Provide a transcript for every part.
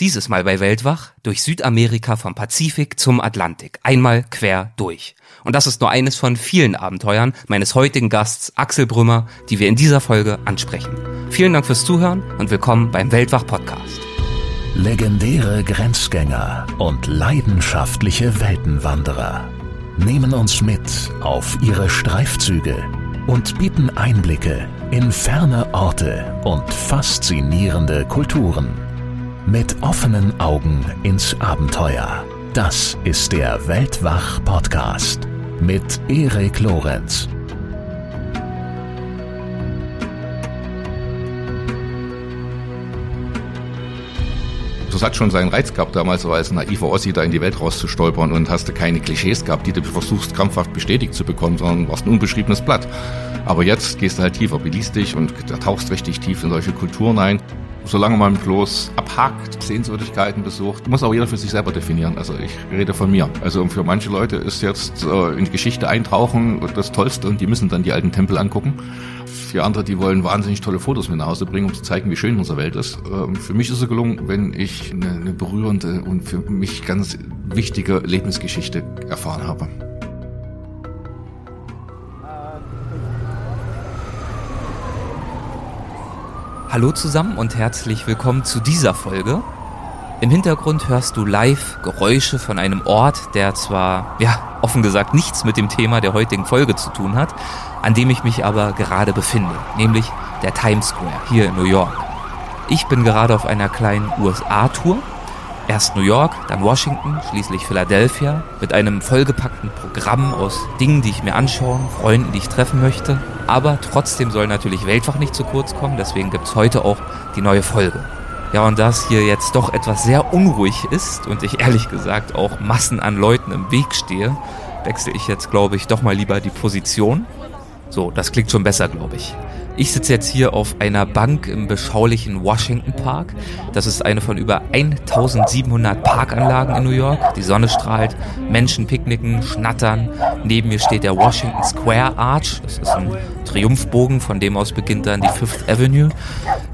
Dieses Mal bei Weltwach durch Südamerika vom Pazifik zum Atlantik. Einmal quer durch. Und das ist nur eines von vielen Abenteuern meines heutigen Gasts Axel Brümmer, die wir in dieser Folge ansprechen. Vielen Dank fürs Zuhören und willkommen beim Weltwach Podcast. Legendäre Grenzgänger und leidenschaftliche Weltenwanderer nehmen uns mit auf ihre Streifzüge und bieten Einblicke in ferne Orte und faszinierende Kulturen. Mit offenen Augen ins Abenteuer. Das ist der Weltwach-Podcast mit Erik Lorenz. Das hat schon seinen Reiz gehabt damals, so als naiver Ossi da in die Welt rauszustolpern und hast du keine Klischees gehabt, die du versuchst krampfhaft bestätigt zu bekommen, sondern warst ein unbeschriebenes Blatt. Aber jetzt gehst du halt tiefer, beliest dich und da tauchst richtig tief in solche Kulturen ein solange man bloß abhakt, Sehenswürdigkeiten besucht, muss auch jeder für sich selber definieren. Also ich rede von mir. Also für manche Leute ist jetzt äh, in die Geschichte eintauchen das Tollste und die müssen dann die alten Tempel angucken. Für andere, die wollen wahnsinnig tolle Fotos mit nach Hause bringen, um zu zeigen, wie schön unsere Welt ist. Ähm, für mich ist es gelungen, wenn ich eine, eine berührende und für mich ganz wichtige Lebensgeschichte erfahren habe. Hallo zusammen und herzlich willkommen zu dieser Folge. Im Hintergrund hörst du live Geräusche von einem Ort, der zwar, ja, offen gesagt nichts mit dem Thema der heutigen Folge zu tun hat, an dem ich mich aber gerade befinde, nämlich der Times Square hier in New York. Ich bin gerade auf einer kleinen USA-Tour Erst New York, dann Washington, schließlich Philadelphia, mit einem vollgepackten Programm aus Dingen, die ich mir anschauen, Freunden, die ich treffen möchte. Aber trotzdem soll natürlich Weltfach nicht zu kurz kommen, deswegen gibt's heute auch die neue Folge. Ja, und da es hier jetzt doch etwas sehr unruhig ist und ich ehrlich gesagt auch Massen an Leuten im Weg stehe, wechsle ich jetzt, glaube ich, doch mal lieber die Position. So, das klingt schon besser, glaube ich. Ich sitze jetzt hier auf einer Bank im beschaulichen Washington Park. Das ist eine von über 1700 Parkanlagen in New York. Die Sonne strahlt, Menschen picknicken, schnattern. Neben mir steht der Washington Square Arch. Das ist ein Triumphbogen, von dem aus beginnt dann die Fifth Avenue.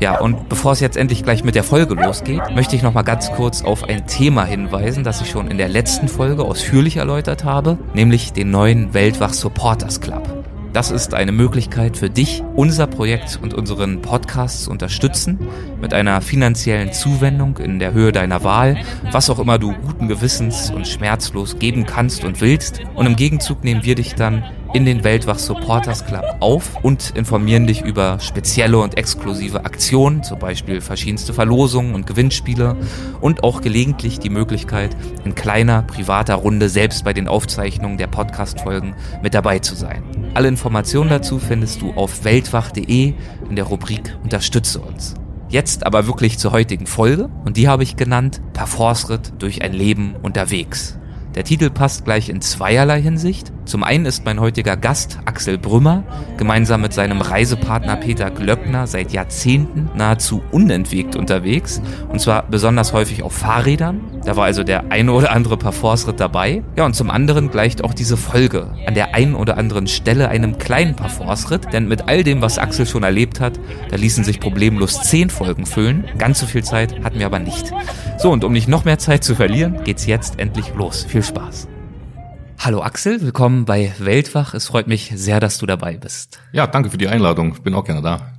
Ja, und bevor es jetzt endlich gleich mit der Folge losgeht, möchte ich noch mal ganz kurz auf ein Thema hinweisen, das ich schon in der letzten Folge ausführlich erläutert habe, nämlich den neuen Weltwach Supporters Club. Das ist eine Möglichkeit für dich, unser Projekt und unseren Podcast zu unterstützen mit einer finanziellen Zuwendung in der Höhe deiner Wahl, was auch immer du guten Gewissens und schmerzlos geben kannst und willst. Und im Gegenzug nehmen wir dich dann in den Weltwach Supporters Club auf und informieren dich über spezielle und exklusive Aktionen, zum Beispiel verschiedenste Verlosungen und Gewinnspiele und auch gelegentlich die Möglichkeit, in kleiner privater Runde selbst bei den Aufzeichnungen der Podcast-Folgen mit dabei zu sein. Alle Informationen dazu findest du auf weltwach.de in der Rubrik Unterstütze uns. Jetzt aber wirklich zur heutigen Folge und die habe ich genannt Per Fortschritt durch ein Leben unterwegs. Der Titel passt gleich in zweierlei Hinsicht. Zum einen ist mein heutiger Gast Axel Brümmer gemeinsam mit seinem Reisepartner Peter Glöckner seit Jahrzehnten nahezu unentwegt unterwegs und zwar besonders häufig auf Fahrrädern. Da war also der eine oder andere Parforce-Ritt dabei. Ja, und zum anderen gleicht auch diese Folge an der einen oder anderen Stelle einem kleinen Parforce-Ritt, denn mit all dem, was Axel schon erlebt hat, da ließen sich problemlos zehn Folgen füllen. Ganz so viel Zeit hatten wir aber nicht. So, und um nicht noch mehr Zeit zu verlieren, geht's jetzt endlich los. Viel Spaß. Hallo Axel, willkommen bei Weltwach. Es freut mich sehr, dass du dabei bist. Ja, danke für die Einladung. Ich bin auch gerne da.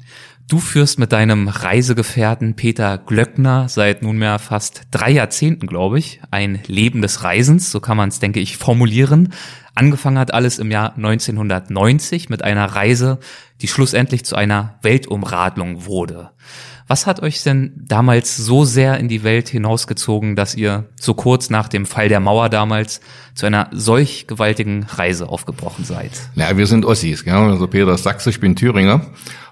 Du führst mit deinem Reisegefährten Peter Glöckner seit nunmehr fast drei Jahrzehnten, glaube ich, ein Leben des Reisens, so kann man es, denke ich, formulieren. Angefangen hat alles im Jahr 1990 mit einer Reise, die schlussendlich zu einer Weltumradlung wurde. Was hat euch denn damals so sehr in die Welt hinausgezogen, dass ihr so kurz nach dem Fall der Mauer damals zu einer solch gewaltigen Reise aufgebrochen seid? Ja, wir sind Ossis, gell? also Peter ist Sachse, ich bin Thüringer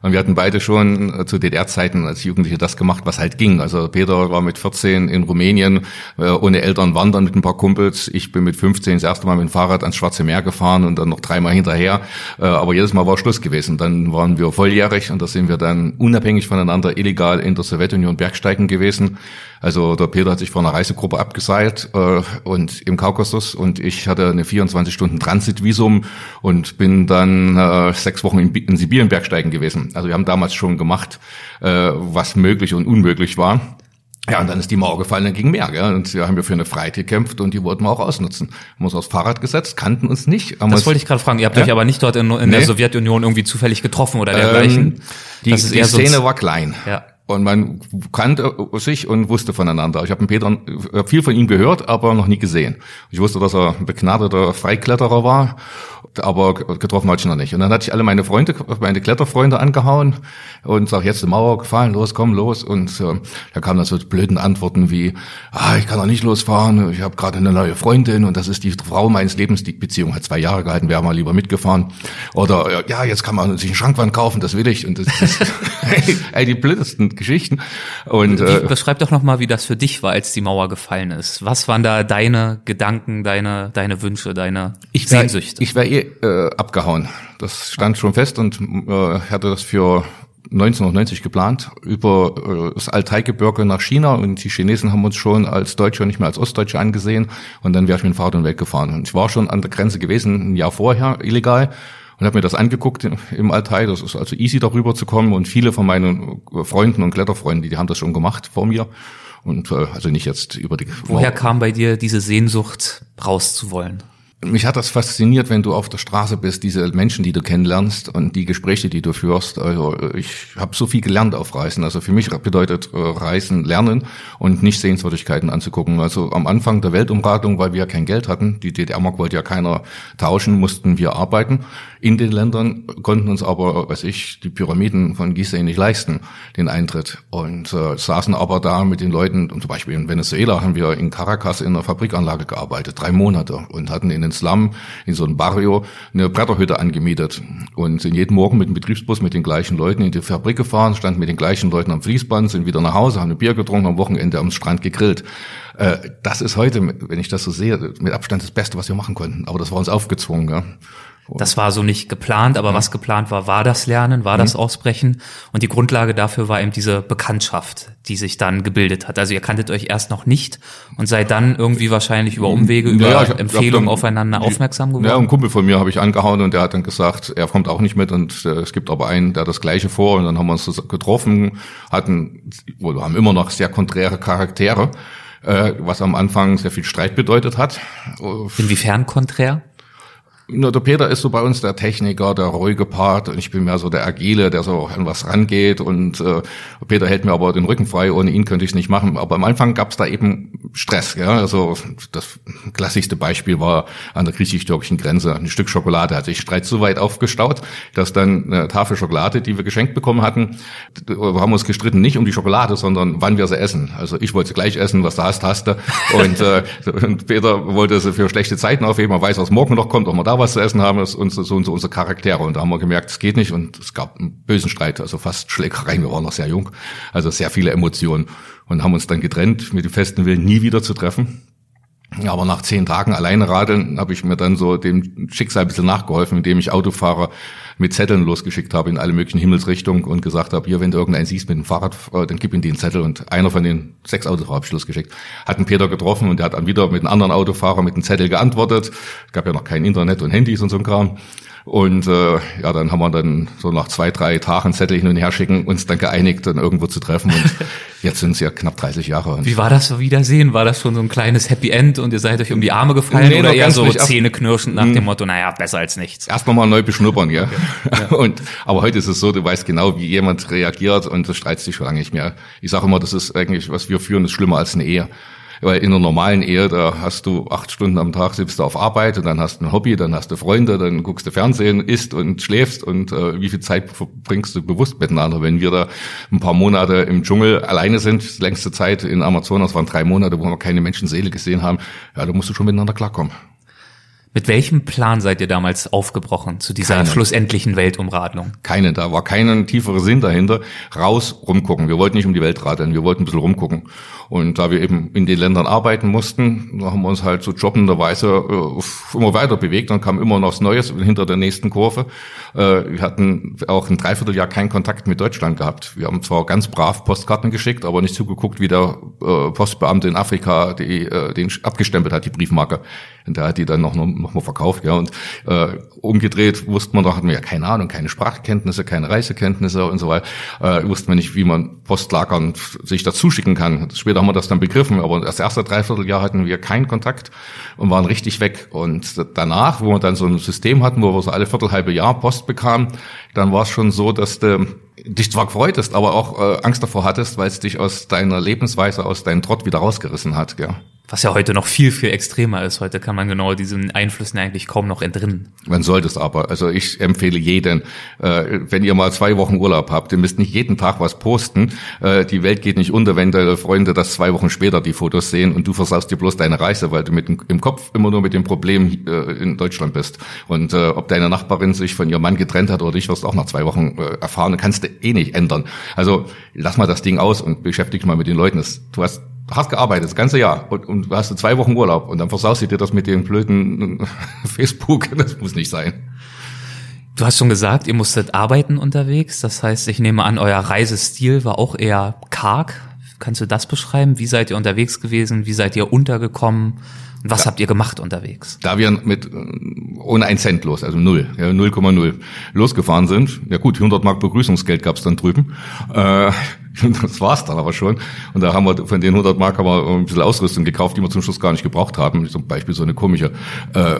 und wir hatten beide schon äh, zu DDR-Zeiten als Jugendliche das gemacht, was halt ging. Also Peter war mit 14 in Rumänien äh, ohne Eltern wandern mit ein paar Kumpels. Ich bin mit 15 das erste Mal mit dem Fahrrad ans Schwarze Meer gefahren und dann noch dreimal hinterher. Äh, aber jedes Mal war Schluss gewesen. Dann waren wir volljährig und da sind wir dann unabhängig voneinander illegal in der Sowjetunion Bergsteigen gewesen. Also der Peter hat sich vor einer Reisegruppe abgeseilt äh, und im Kaukasus und ich hatte eine 24 Stunden Transitvisum und bin dann äh, sechs Wochen in, in Sibirien Bergsteigen gewesen. Also wir haben damals schon gemacht, äh, was möglich und unmöglich war. Ja, und dann ist die Mauer gefallen, dann ging mehr. Gell? Und wir haben ja für eine Freiheit gekämpft und die wollten wir auch ausnutzen. Haben uns aufs Fahrrad gesetzt, kannten uns nicht. das wollte ich gerade fragen. Ihr habt ja? euch aber nicht dort in, in nee. der Sowjetunion irgendwie zufällig getroffen oder dergleichen. Ähm, die, die Szene war klein. Ja. Und man kannte sich und wusste voneinander. Ich habe Peter viel von ihm gehört, aber noch nie gesehen. Ich wusste, dass er ein begnadeter Freikletterer war aber getroffen hatte ich noch nicht. Und dann hatte ich alle meine Freunde, meine Kletterfreunde angehauen und sag jetzt die Mauer gefallen, los, komm, los. Und äh, da kamen dann so blöden Antworten wie, ah, ich kann doch nicht losfahren, ich habe gerade eine neue Freundin und das ist die Frau meines Lebens, die Beziehung hat zwei Jahre gehalten, wäre mal lieber mitgefahren. Oder ja, jetzt kann man sich einen Schrankwand kaufen, das will ich. Und das ist ey, die blödesten Geschichten. Und äh, beschreib doch nochmal, wie das für dich war, als die Mauer gefallen ist. Was waren da deine Gedanken, deine, deine Wünsche, deine ich wär, Sehnsüchte? Ich wäre eh äh, abgehauen. Das stand schon fest und äh, hatte das für 1990 geplant, über äh, das Altaigebirge nach China und die Chinesen haben uns schon als Deutsche und nicht mehr als Ostdeutsche angesehen und dann wäre ich mit dem Fahrrad weggefahren. Und ich war schon an der Grenze gewesen, ein Jahr vorher, illegal und habe mir das angeguckt im Altai. Das ist also easy darüber zu kommen und viele von meinen Freunden und Kletterfreunden, die haben das schon gemacht vor mir und äh, also nicht jetzt über die. Woher kam bei dir diese Sehnsucht rauszuwollen? mich hat das fasziniert, wenn du auf der Straße bist, diese Menschen, die du kennenlernst und die Gespräche, die du führst. Also ich habe so viel gelernt auf Reisen. Also für mich bedeutet äh, Reisen lernen und nicht Sehenswürdigkeiten anzugucken. Also am Anfang der Weltumradung, weil wir ja kein Geld hatten, die DDR-Mark wollte ja keiner tauschen, mussten wir arbeiten in den Ländern, konnten uns aber, weiß ich, die Pyramiden von Gizeh nicht leisten, den Eintritt. Und äh, saßen aber da mit den Leuten, und zum Beispiel in Venezuela haben wir in Caracas in einer Fabrikanlage gearbeitet, drei Monate und hatten in den Slum, in so einem Barrio, eine Bretterhütte angemietet und sind jeden Morgen mit dem Betriebsbus mit den gleichen Leuten in die Fabrik gefahren, standen mit den gleichen Leuten am Fließband, sind wieder nach Hause, haben ein Bier getrunken, am Wochenende am Strand gegrillt. Äh, das ist heute, wenn ich das so sehe, mit Abstand das Beste, was wir machen konnten. Aber das war uns aufgezwungen. Ja. Das war so nicht geplant, aber mhm. was geplant war, war das Lernen, war mhm. das Ausbrechen. Und die Grundlage dafür war eben diese Bekanntschaft, die sich dann gebildet hat. Also ihr kanntet euch erst noch nicht und seid dann irgendwie wahrscheinlich über Umwege, über ja, hab, Empfehlungen dann, aufeinander aufmerksam geworden. Ja, ein Kumpel von mir habe ich angehauen und der hat dann gesagt, er kommt auch nicht mit und äh, es gibt aber einen, der das Gleiche vor. Und dann haben wir uns getroffen, hatten, oder haben immer noch sehr konträre Charaktere, was am Anfang sehr viel Streit bedeutet hat. Inwiefern konträr? Na, der Peter ist so bei uns der Techniker, der ruhige Part und ich bin mehr so der Agile, der so an was rangeht und äh, Peter hält mir aber den Rücken frei, ohne ihn könnte ich es nicht machen. Aber am Anfang gab es da eben Stress. Ja? Also das klassischste Beispiel war an der griechisch-türkischen Grenze. Ein Stück Schokolade hat sich Streit so weit aufgestaut, dass dann eine Tafel Schokolade, die wir geschenkt bekommen hatten, wir haben uns gestritten nicht um die Schokolade, sondern wann wir sie essen. Also ich wollte sie gleich essen, was du hast, hast du. Und, äh, und Peter wollte sie für schlechte Zeiten aufheben, er weiß, was morgen noch kommt, ob man da was zu essen haben, ist uns, so und so unsere Charaktere. Und da haben wir gemerkt, es geht nicht. Und es gab einen bösen Streit, also fast Schlägereien. Wir waren noch sehr jung. Also sehr viele Emotionen. Und haben uns dann getrennt mit dem festen Willen, nie wieder zu treffen. Aber nach zehn Tagen alleine radeln habe ich mir dann so dem Schicksal ein bisschen nachgeholfen, indem ich Autofahrer mit Zetteln losgeschickt habe in alle möglichen Himmelsrichtungen und gesagt habe, hier, wenn du irgendeinen siehst mit dem Fahrrad, äh, dann gib ihm den Zettel. Und einer von den sechs Autofahrern habe ich losgeschickt. Hat einen Peter getroffen und der hat dann wieder mit einem anderen Autofahrer mit dem Zettel geantwortet. Es gab ja noch kein Internet und Handys und so ein Kram. Und äh, ja, dann haben wir dann so nach zwei, drei Tagen Zettel hin und her schicken, uns dann geeinigt, dann irgendwo zu treffen. Und jetzt sind es ja knapp 30 Jahre. Wie war das so Wiedersehen? War das schon so ein kleines Happy End und ihr seid euch um die Arme gefallen nee, oder eher so zähneknirschend nach dem hm. Motto, naja, besser als nichts? Erstmal mal neu beschnuppern, ja. Okay. ja. Und, aber heute ist es so, du weißt genau, wie jemand reagiert und das streitet sich schon lange nicht mehr. Ich sage immer, das ist eigentlich, was wir führen, ist schlimmer als eine Ehe. Weil in einer normalen Ehe, da hast du acht Stunden am Tag, sitzt du auf Arbeit und dann hast du ein Hobby, dann hast du Freunde, dann guckst du Fernsehen, isst und schläfst und äh, wie viel Zeit verbringst du bewusst miteinander. Wenn wir da ein paar Monate im Dschungel alleine sind, längste Zeit in Amazonas waren drei Monate, wo wir keine Menschenseele gesehen haben, ja, da musst du schon miteinander klarkommen. Mit welchem Plan seid ihr damals aufgebrochen zu dieser Keine. schlussendlichen Weltumradlung? Keine, da war kein tieferer Sinn dahinter. Raus, rumgucken. Wir wollten nicht um die Welt radeln, wir wollten ein bisschen rumgucken. Und da wir eben in den Ländern arbeiten mussten, da haben wir uns halt so jobbenderweise äh, immer weiter bewegt. Dann kam immer noch was Neues hinter der nächsten Kurve. Äh, wir hatten auch ein Dreivierteljahr keinen Kontakt mit Deutschland gehabt. Wir haben zwar ganz brav Postkarten geschickt, aber nicht zugeguckt, wie der äh, Postbeamte in Afrika die, äh, den abgestempelt hat, die Briefmarke. Und der hat die dann noch, noch mal verkauft, ja. Und äh, umgedreht wusste man, da hatten wir ja keine Ahnung, keine Sprachkenntnisse, keine Reisekenntnisse und so weiter. Äh, wussten wir nicht, wie man Postlagern sich dazu schicken kann. Später haben wir das dann begriffen, aber das erste Dreivierteljahr hatten wir keinen Kontakt und waren richtig weg. Und danach, wo wir dann so ein System hatten, wo wir so alle Viertelhalbe Jahr Post bekamen, dann war es schon so, dass du dich zwar gefreut hast, aber auch äh, Angst davor hattest, weil es dich aus deiner Lebensweise, aus deinem Trott wieder rausgerissen hat. Gell? Was ja heute noch viel, viel extremer ist. Heute kann man genau diesen Einflüssen eigentlich kaum noch entrinnen. Man sollte es aber. Also ich empfehle jeden, äh, wenn ihr mal zwei Wochen Urlaub habt, ihr müsst nicht jeden Tag was posten. Äh, die Welt geht nicht unter, wenn deine Freunde das zwei Wochen später die Fotos sehen und du versaust dir bloß deine Reise, weil du mit dem, im Kopf immer nur mit dem Problem äh, in Deutschland bist. Und äh, ob deine Nachbarin sich von ihrem Mann getrennt hat oder nicht, wirst du auch nach zwei Wochen äh, erfahren. Kannst du eh nicht ändern. Also lass mal das Ding aus und beschäftige dich mal mit den Leuten. Du hast hast gearbeitet, das ganze Jahr, und, und hast du zwei Wochen Urlaub und dann versaust du dir das mit dem blöden Facebook, das muss nicht sein. Du hast schon gesagt, ihr musstet arbeiten unterwegs. Das heißt, ich nehme an, euer Reisestil war auch eher karg. Kannst du das beschreiben? Wie seid ihr unterwegs gewesen? Wie seid ihr untergekommen? Und was da, habt ihr gemacht unterwegs? Da wir mit ohne ein Cent los, also null, ja, 0,0 losgefahren sind. Ja gut, 100 Mark Begrüßungsgeld gab's dann drüben. Äh, das war's dann aber schon. Und da haben wir von den 100 Mark haben wir ein bisschen Ausrüstung gekauft, die wir zum Schluss gar nicht gebraucht haben. Zum Beispiel so eine komische äh,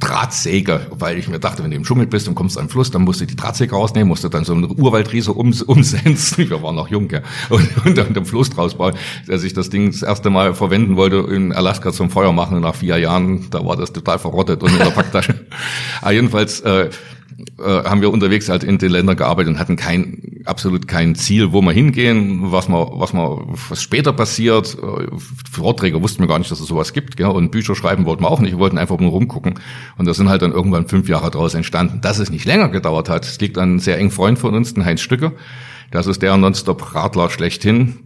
Drahtsäge, weil ich mir dachte, wenn du im Dschungel bist und kommst an den Fluss, dann musst du die Drahtsäge rausnehmen, musst du dann so eine Urwaldriese um, umsetzen. Wir waren noch jung, ja. Und, und dann den Fluss draus bauen, dass ich das Ding das erste Mal verwenden wollte in Alaska zum Feuer machen. Nach vier Jahren, da war das total verrottet und in der Packtasche. Aber jedenfalls äh, äh, haben wir unterwegs halt in den Ländern gearbeitet und hatten kein, absolut kein Ziel, wo wir hingehen, was man, was man, was später passiert. Äh, Vorträge wussten wir gar nicht, dass es sowas gibt, gell? und Bücher schreiben wollten wir auch nicht, wir wollten einfach nur rumgucken. Und da sind halt dann irgendwann fünf Jahre daraus entstanden. Dass es nicht länger gedauert hat, es liegt an einem sehr engen Freund von uns, den Heinz Stücke. Das ist der Nonstop-Radler schlechthin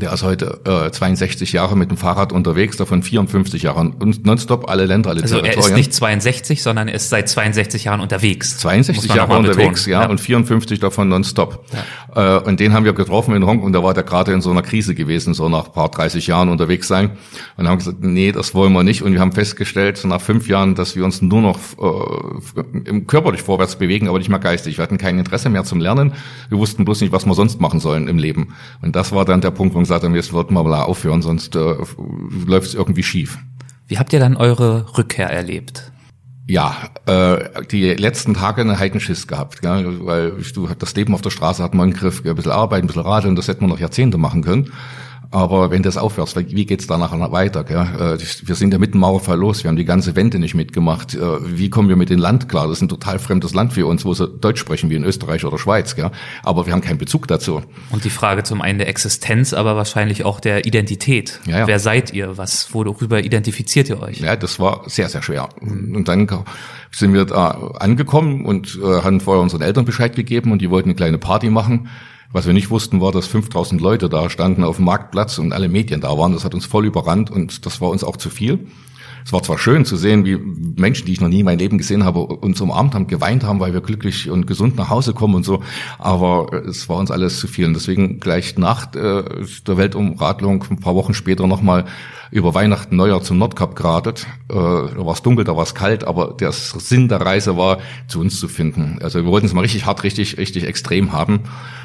der ist heute äh, 62 Jahre mit dem Fahrrad unterwegs, davon 54 Jahre und nonstop alle Länder, alle also Territorien. Also er ist nicht 62, sondern er ist seit 62 Jahren unterwegs. 62 Jahre unterwegs, ja, ja, und 54 davon nonstop. Ja. Äh, und den haben wir getroffen in Hongkong und da war der gerade in so einer Krise gewesen, so nach paar 30 Jahren unterwegs sein. Und haben gesagt, nee, das wollen wir nicht. Und wir haben festgestellt, nach fünf Jahren, dass wir uns nur noch äh, im körperlich vorwärts bewegen, aber nicht mehr geistig. Wir hatten kein Interesse mehr zum Lernen. Wir wussten bloß nicht, was wir sonst machen sollen im Leben. Und das war dann der Punkt, wo gesagt haben, jetzt wird mal aufhören, sonst äh, läuft es irgendwie schief. Wie habt ihr dann eure Rückkehr erlebt? Ja, äh, die letzten Tage einen Heidenschiss gehabt, gell? weil du, das Leben auf der Straße hat man im Griff, gell? ein bisschen arbeiten, ein bisschen radeln, das hätte man noch Jahrzehnte machen können. Aber wenn das aufhörst, wie geht's danach weiter? Gell? Äh, wir sind ja mit dem Mauerfall los, wir haben die ganze Wende nicht mitgemacht. Äh, wie kommen wir mit dem Land klar? Das ist ein total fremdes Land für uns, wo sie Deutsch sprechen wie in Österreich oder Schweiz. Gell? Aber wir haben keinen Bezug dazu. Und die Frage zum einen der Existenz, aber wahrscheinlich auch der Identität. Ja, ja. Wer seid ihr? Was, worüber identifiziert ihr euch? Ja, das war sehr, sehr schwer. Und dann sind wir da angekommen und äh, haben vorher unseren Eltern Bescheid gegeben und die wollten eine kleine Party machen. Was wir nicht wussten, war, dass 5000 Leute da standen auf dem Marktplatz und alle Medien da waren. Das hat uns voll überrannt und das war uns auch zu viel. Es war zwar schön zu sehen, wie Menschen, die ich noch nie in meinem Leben gesehen habe, uns umarmt haben, geweint haben, weil wir glücklich und gesund nach Hause kommen und so, aber es war uns alles zu viel. Und deswegen gleich nach äh, der Weltumradlung, ein paar Wochen später nochmal über Weihnachten, Neujahr zum Nordkap geradet. Äh, da war es dunkel, da war es kalt, aber der Sinn der Reise war, zu uns zu finden. Also wir wollten es mal richtig hart, richtig, richtig extrem haben.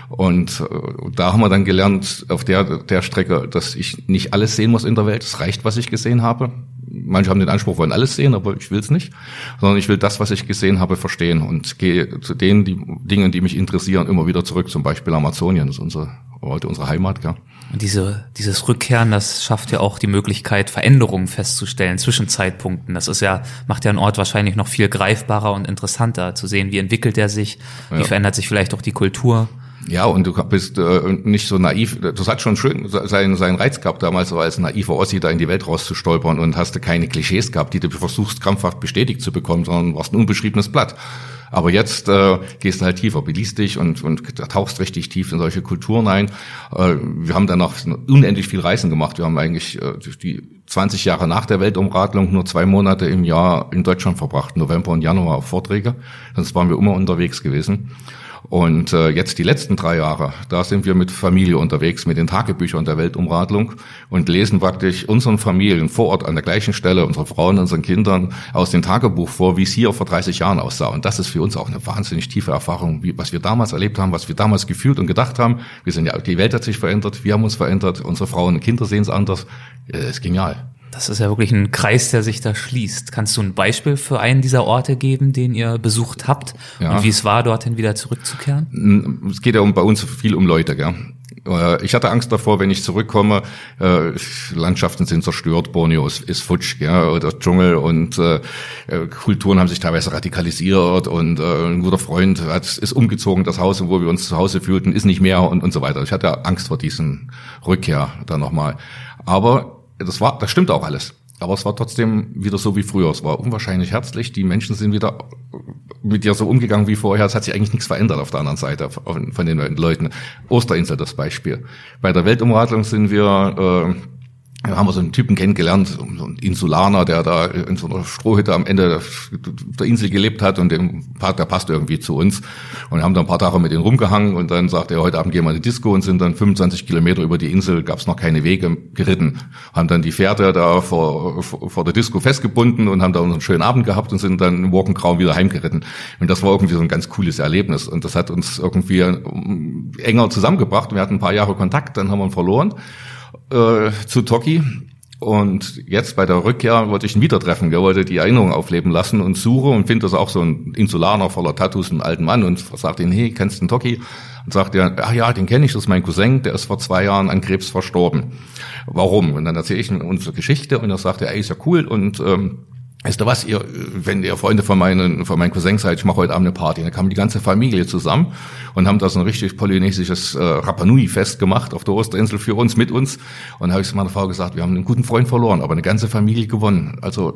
Und äh, da haben wir dann gelernt auf der, der Strecke, dass ich nicht alles sehen muss in der Welt. Es reicht, was ich gesehen habe. Manche haben den Anspruch, wollen alles sehen, aber ich will es nicht. Sondern ich will das, was ich gesehen habe, verstehen und gehe zu den die Dingen, die mich interessieren, immer wieder zurück. Zum Beispiel Amazonien, das ist unsere, heute unsere Heimat. Ja. Und diese, dieses Rückkehren, das schafft ja auch die Möglichkeit, Veränderungen festzustellen zwischen Zeitpunkten. Das ist ja, macht ja einen Ort wahrscheinlich noch viel greifbarer und interessanter zu sehen, wie entwickelt er sich, wie ja. verändert sich vielleicht auch die Kultur. Ja, und du bist äh, nicht so naiv. Das hat schon schön seinen, seinen Reiz gehabt damals, so als naiver Ossi da in die Welt rauszustolpern und hast du keine Klischees gehabt, die du versuchst krampfhaft bestätigt zu bekommen, sondern warst ein unbeschriebenes Blatt. Aber jetzt äh, gehst du halt tiefer, beliest dich und, und tauchst richtig tief in solche Kulturen ein. Äh, wir haben danach unendlich viel Reisen gemacht. Wir haben eigentlich äh, die 20 Jahre nach der Weltumradlung nur zwei Monate im Jahr in Deutschland verbracht, November und Januar auf Vorträge. Sonst waren wir immer unterwegs gewesen. Und äh, jetzt die letzten drei Jahre, da sind wir mit Familie unterwegs, mit den Tagebüchern der Weltumradlung und lesen praktisch unseren Familien vor Ort an der gleichen Stelle, unsere Frauen, unseren Kindern aus dem Tagebuch vor, wie es hier vor 30 Jahren aussah. Und das ist für uns auch eine wahnsinnig tiefe Erfahrung, wie, was wir damals erlebt haben, was wir damals gefühlt und gedacht haben. Wir sind ja, die Welt hat sich verändert, wir haben uns verändert, unsere Frauen und Kinder sehen es anders. Das ist genial. Das ist ja wirklich ein Kreis, der sich da schließt. Kannst du ein Beispiel für einen dieser Orte geben, den ihr besucht habt ja. und wie es war, dorthin wieder zurückzukehren? Es geht ja um, bei uns viel um Leute. Gell? Äh, ich hatte Angst davor, wenn ich zurückkomme, äh, Landschaften sind zerstört, Borneo ist, ist futsch, ja, oder Dschungel und äh, Kulturen haben sich teilweise radikalisiert und äh, ein guter Freund hat, ist umgezogen, das Haus, wo wir uns zu Hause fühlten, ist nicht mehr und, und so weiter. Ich hatte Angst vor diesen Rückkehr da nochmal. Aber das war, das stimmt auch alles. Aber es war trotzdem wieder so wie früher. Es war unwahrscheinlich herzlich. Die Menschen sind wieder mit dir so umgegangen wie vorher. Es hat sich eigentlich nichts verändert auf der anderen Seite von den Leuten. Osterinsel das Beispiel. Bei der Weltumradlung sind wir äh, da haben wir so einen Typen kennengelernt, so einen Insulaner, der da in so einer Strohhütte am Ende der Insel gelebt hat und dem, der passt irgendwie zu uns. Und wir haben da ein paar Tage mit ihm rumgehangen und dann sagte er, heute Abend gehen wir in die Disco und sind dann 25 Kilometer über die Insel, gab es noch keine Wege, geritten. Haben dann die Pferde da vor, vor der Disco festgebunden und haben da einen schönen Abend gehabt und sind dann im Morgengrauen wieder heimgeritten. Und das war irgendwie so ein ganz cooles Erlebnis und das hat uns irgendwie enger zusammengebracht. Wir hatten ein paar Jahre Kontakt, dann haben wir ihn verloren äh, zu Toki. Und jetzt bei der Rückkehr wollte ich ihn wieder treffen. Er wollte die Erinnerung aufleben lassen und suche und finde das auch so ein Insulaner voller Tattoos, einen alten Mann und sagt ihn, hey, kennst du den Toki? Und sagt er, ach ja, den kenne ich, das ist mein Cousin, der ist vor zwei Jahren an Krebs verstorben. Warum? Und dann erzähle ich ihm unsere Geschichte und er sagt, ey, ist ja cool und ähm, Weißt du was, ihr, wenn ihr Freunde von meinen, von meinen Cousins seid, ich mache heute Abend eine Party. Dann kam die ganze Familie zusammen und haben da so ein richtig polynesisches äh, Rapanui-Fest gemacht auf der Osterinsel für uns, mit uns. Und da habe ich zu meiner Frau gesagt, wir haben einen guten Freund verloren, aber eine ganze Familie gewonnen. Also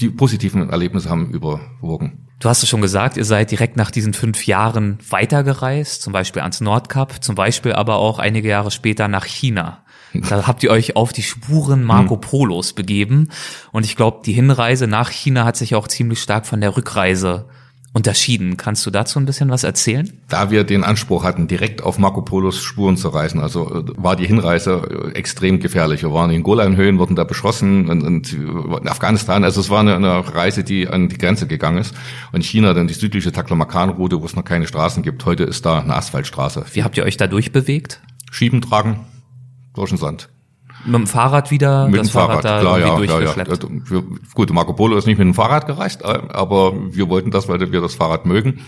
die positiven Erlebnisse haben überwogen. Du hast es schon gesagt, ihr seid direkt nach diesen fünf Jahren weitergereist, zum Beispiel ans Nordkap, zum Beispiel aber auch einige Jahre später nach China. Da habt ihr euch auf die Spuren Marco hm. Polos begeben. Und ich glaube, die Hinreise nach China hat sich auch ziemlich stark von der Rückreise unterschieden. Kannst du dazu ein bisschen was erzählen? Da wir den Anspruch hatten, direkt auf Marco Polos Spuren zu reisen, also äh, war die Hinreise äh, extrem gefährlich. Wir waren in Golanhöhen, wurden da beschossen und, und in Afghanistan. Also es war eine, eine, Reise, die an die Grenze gegangen ist. Und China dann die südliche Taklamakan-Route, wo es noch keine Straßen gibt. Heute ist da eine Asphaltstraße. Wie habt ihr euch da durchbewegt? Schieben tragen durch den Sand. Mit dem Fahrrad wieder? Mit dem Fahrrad, Fahrrad klar, ja, ja, ja. Also, gut, Marco Polo ist nicht mit dem Fahrrad gereist, äh, aber wir wollten das, weil wir das Fahrrad mögen.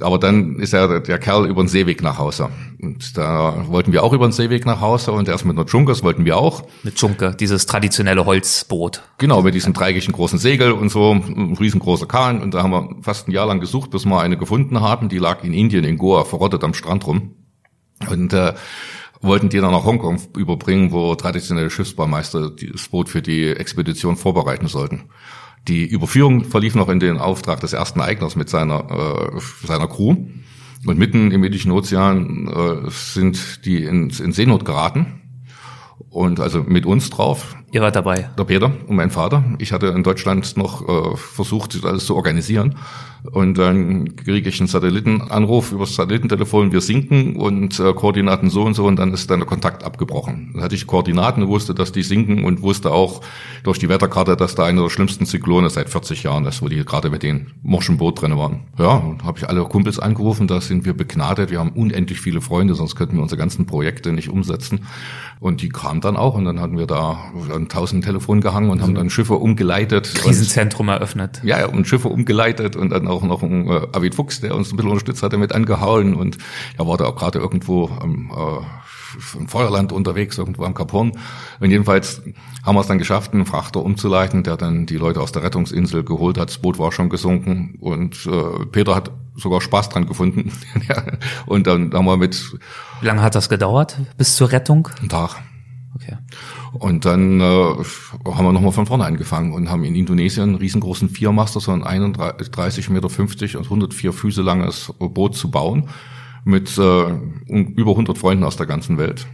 Aber dann ist ja der, der Kerl über den Seeweg nach Hause. Und da wollten wir auch über den Seeweg nach Hause und erst mit einer Junke, das wollten wir auch. Mit Junke, dieses traditionelle Holzboot. Genau, mit diesem dreieckigen großen Segel und so, ein riesengroßer Kahn. Und da haben wir fast ein Jahr lang gesucht, bis wir eine gefunden haben. Die lag in Indien, in Goa, verrottet am Strand rum. Und äh, wollten die dann nach Hongkong überbringen, wo traditionelle Schiffsbaumeister das Boot für die Expedition vorbereiten sollten. Die Überführung verlief noch in den Auftrag des ersten Eigners mit seiner, äh, seiner Crew. Und mitten im Indischen Ozean äh, sind die in, in Seenot geraten. Und also mit uns drauf. Ihr wart dabei. Der Peter und mein Vater. Ich hatte in Deutschland noch äh, versucht, alles zu organisieren. Und dann kriege ich einen Satellitenanruf über das Satellitentelefon, wir sinken und äh, Koordinaten so und so und dann ist dann der Kontakt abgebrochen. Dann hatte ich Koordinaten, wusste, dass die sinken und wusste auch durch die Wetterkarte, dass da einer der schlimmsten Zyklone seit 40 Jahren ist, wo die gerade mit den morschen Boot drin waren. Ja, und habe ich alle Kumpels angerufen, da sind wir begnadet, wir haben unendlich viele Freunde, sonst könnten wir unsere ganzen Projekte nicht umsetzen. Und die kamen dann auch und dann hatten wir da an tausend Telefonen gehangen und also haben dann Schiffe umgeleitet. Krisenzentrum eröffnet. Ja, und Schiffe umgeleitet und dann auch noch ein äh, Avid Fuchs, der uns ein bisschen unterstützt hatte, mit angehauen und er war da auch gerade irgendwo am äh, im Feuerland unterwegs, irgendwo am Cap Horn. Und jedenfalls haben wir es dann geschafft, einen Frachter umzuleiten, der dann die Leute aus der Rettungsinsel geholt hat. Das Boot war schon gesunken und äh, Peter hat sogar Spaß dran gefunden. und dann haben wir mit... Wie lange hat das gedauert bis zur Rettung? Ein Tag. Okay. Und dann äh, haben wir nochmal von vorne angefangen und haben in Indonesien einen riesengroßen Viermaster, so ein 31,50 Meter und 104 Füße langes Boot zu bauen mit äh, über 100 Freunden aus der ganzen Welt.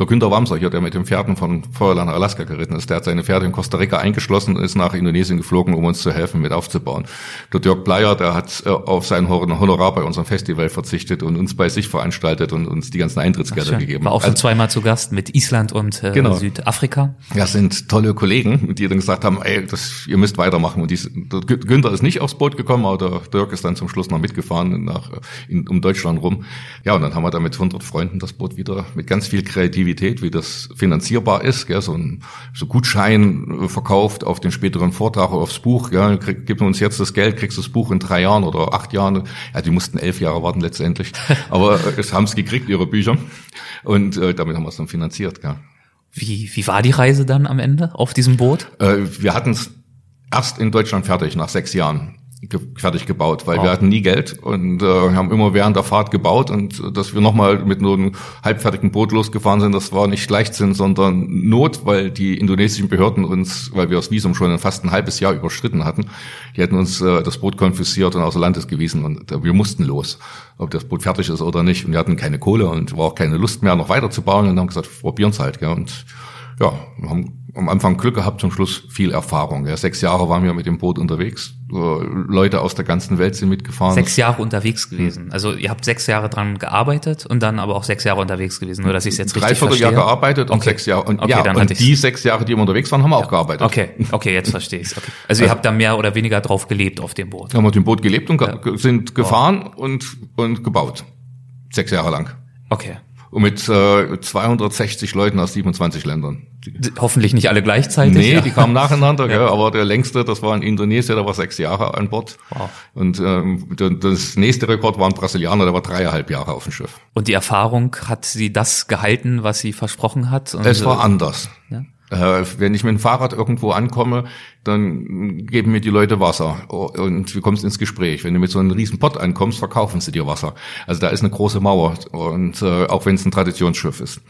Der Günter Wamser hier, der mit den Pferden von Feuerland nach Alaska geritten ist, der hat seine Pferde in Costa Rica eingeschlossen und ist nach Indonesien geflogen, um uns zu helfen, mit aufzubauen. Der Dirk Bleier, der hat äh, auf sein Honorar bei unserem Festival verzichtet und uns bei sich veranstaltet und uns die ganzen Eintrittsgelder gegeben. War auch schon also, zweimal zu Gast mit Island und äh, genau. Südafrika. Das sind tolle Kollegen, die dann gesagt haben, ey, das, ihr müsst weitermachen. Und dies, der Günther ist nicht aufs Boot gekommen, aber der Dirk ist dann zum Schluss noch mitgefahren nach, in, um Deutschland rum. Ja, und dann haben wir da mit 100 Freunden das Boot wieder mit ganz viel Kreativität, wie das finanzierbar ist, gell, so ein so Gutschein verkauft auf den späteren Vortrag oder aufs Buch, ja, krieg, gib uns jetzt das Geld, kriegst das Buch in drei Jahren oder acht Jahren. Ja, die mussten elf Jahre warten letztendlich, aber es haben es gekriegt, ihre Bücher, und äh, damit haben wir es dann finanziert. Gell. Wie, wie war die Reise dann am Ende auf diesem Boot? Äh, wir hatten es erst in Deutschland fertig nach sechs Jahren fertig gebaut, weil wow. wir hatten nie Geld und äh, haben immer während der Fahrt gebaut und äh, dass wir nochmal mit nur einem halbfertigen Boot losgefahren sind, das war nicht Leichtsinn, sondern Not, weil die indonesischen Behörden uns, weil wir das Visum schon fast ein halbes Jahr überschritten hatten, die hätten uns äh, das Boot konfisziert und außer Landes gewiesen und äh, wir mussten los, ob das Boot fertig ist oder nicht und wir hatten keine Kohle und war auch keine Lust mehr, noch weiter zu bauen und haben gesagt, probieren's halt, gell? und ja, haben am Anfang Glück gehabt, zum Schluss viel Erfahrung. Ja, sechs Jahre waren wir mit dem Boot unterwegs. Leute aus der ganzen Welt sind mitgefahren. Sechs Jahre unterwegs gewesen. Also ihr habt sechs Jahre dran gearbeitet und dann aber auch sechs Jahre unterwegs gewesen, nur dass ich es jetzt richtig verstehe. Dreiviertel Jahr gearbeitet und okay. sechs Jahre. Und, okay, ja, dann und die sechs Jahre, die wir unterwegs waren, haben wir ja. auch gearbeitet. Okay, okay, jetzt verstehe ich okay. Also ihr habt da mehr oder weniger drauf gelebt auf dem Boot. Wir haben auf dem Boot gelebt und ja. sind gefahren oh. und, und gebaut. Sechs Jahre lang. Okay und mit äh, 260 Leuten aus 27 Ländern. Hoffentlich nicht alle gleichzeitig. Nee, ja. die kamen nacheinander, ja. Gell, aber der längste, das war in Indonesien, der war sechs Jahre an Bord. Wow. Und ähm, das nächste Rekord war ein Brasilianer, der war dreieinhalb Jahre auf dem Schiff. Und die Erfahrung, hat sie das gehalten, was sie versprochen hat? Und es war äh, anders. Ja? Äh, wenn ich mit dem Fahrrad irgendwo ankomme, dann geben mir die Leute Wasser und du kommst ins Gespräch. Wenn du mit so einem riesen Pott ankommst, verkaufen sie dir Wasser. Also da ist eine große Mauer und äh, auch wenn es ein Traditionsschiff ist.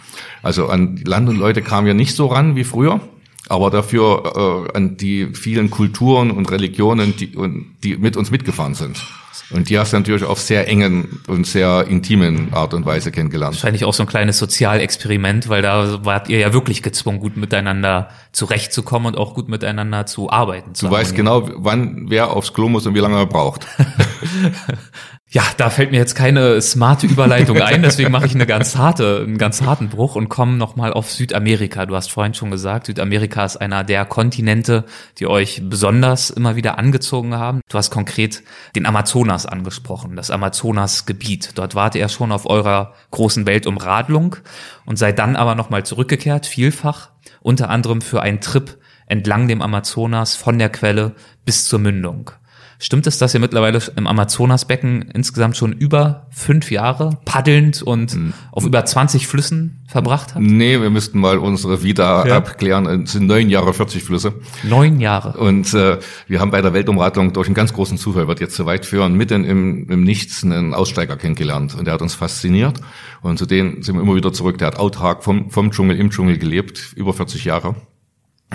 Also an Land und Leute kamen ja nicht so ran wie früher aber dafür äh, an die vielen Kulturen und Religionen, die, und, die mit uns mitgefahren sind. Und die hast du natürlich auf sehr engen und sehr intimen Art und Weise kennengelernt. Wahrscheinlich auch so ein kleines Sozialexperiment, weil da wart ihr ja wirklich gezwungen, gut miteinander zurechtzukommen und auch gut miteinander zu arbeiten. Zu du weißt genau, wann wer aufs Klo muss und wie lange er braucht. Ja, da fällt mir jetzt keine smarte Überleitung ein, deswegen mache ich eine ganz harte, einen ganz harten Bruch und komme nochmal auf Südamerika. Du hast vorhin schon gesagt, Südamerika ist einer der Kontinente, die euch besonders immer wieder angezogen haben. Du hast konkret den Amazonas angesprochen, das Amazonasgebiet. Dort wart ihr schon auf eurer großen Weltumradlung und seid dann aber nochmal zurückgekehrt, vielfach, unter anderem für einen Trip entlang dem Amazonas von der Quelle bis zur Mündung. Stimmt es, dass ihr mittlerweile im Amazonasbecken insgesamt schon über fünf Jahre paddelnd und mhm. auf über 20 Flüssen verbracht habt? Nee, wir müssten mal unsere Vita ja. abklären. Es sind neun Jahre 40 Flüsse. Neun Jahre. Und äh, wir haben bei der Weltumradlung durch einen ganz großen Zufall, wird jetzt zu weit führen, mitten im, im Nichts einen Aussteiger kennengelernt. Und der hat uns fasziniert. Und zu denen sind wir immer wieder zurück. Der hat autark vom, vom Dschungel im Dschungel gelebt, über 40 Jahre.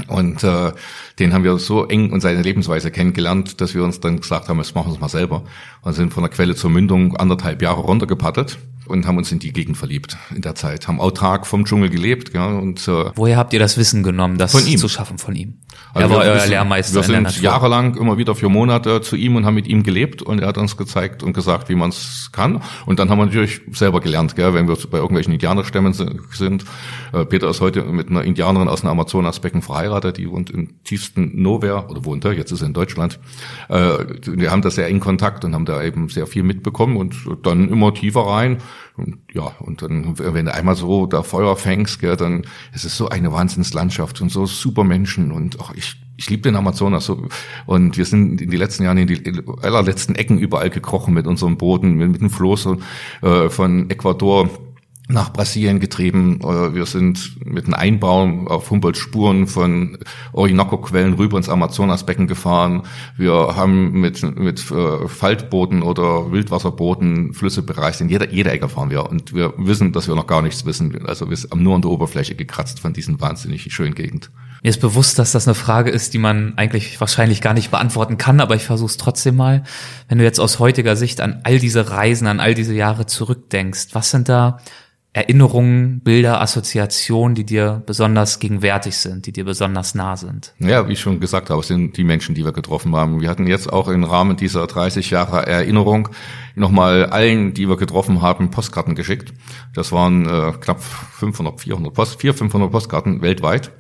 Und äh, den haben wir so eng und seine Lebensweise kennengelernt, dass wir uns dann gesagt haben, jetzt machen wir es mal selber. Und sind von der Quelle zur Mündung anderthalb Jahre runtergepaddelt und haben uns in die Gegend verliebt in der Zeit. Haben autark vom Dschungel gelebt. Ja, und, äh, Woher habt ihr das Wissen genommen, das von ihm. zu schaffen von ihm? Also er war euer Lehrmeister. Wir sind jahrelang immer wieder für Monate zu ihm und haben mit ihm gelebt und er hat uns gezeigt und gesagt, wie man es kann. Und dann haben wir natürlich selber gelernt, gell, wenn wir bei irgendwelchen Indianerstämmen sind. Äh, Peter ist heute mit einer Indianerin aus dem Amazonasbecken verheiratet, die wohnt im tiefsten Nowhere oder wohnt er, jetzt ist er in Deutschland. Äh, wir haben da sehr eng Kontakt und haben da eben sehr viel mitbekommen und dann immer tiefer rein. Und ja, und dann, wenn du einmal so da Feuer fängst, gell, dann es ist so eine Wahnsinnslandschaft und so super Menschen und ach, ich ich liebe den Amazonas so. Und wir sind in die letzten Jahren in die allerletzten Ecken überall gekrochen mit unserem Boden mit, mit dem Floß äh, von Ecuador nach Brasilien getrieben. Äh, wir sind mit einem Einbau auf Humboldt Spuren von Orinoco-Quellen rüber ins Amazonasbecken gefahren. Wir haben mit, mit äh, Faltbooten oder Wildwasserbooten Flüsse bereist. In jeder, jeder Ecke fahren wir. Und wir wissen, dass wir noch gar nichts wissen. Also wir sind nur an der Oberfläche gekratzt von diesen wahnsinnig schönen Gegend. Mir ist bewusst, dass das eine Frage ist, die man eigentlich wahrscheinlich gar nicht beantworten kann, aber ich versuche es trotzdem mal. Wenn du jetzt aus heutiger Sicht an all diese Reisen, an all diese Jahre zurückdenkst, was sind da Erinnerungen, Bilder, Assoziationen, die dir besonders gegenwärtig sind, die dir besonders nah sind? Ja, wie ich schon gesagt habe, sind die Menschen, die wir getroffen haben. Wir hatten jetzt auch im Rahmen dieser 30 Jahre Erinnerung nochmal allen, die wir getroffen haben, Postkarten geschickt. Das waren äh, knapp 500, 400 Post, 400, 500 Postkarten weltweit.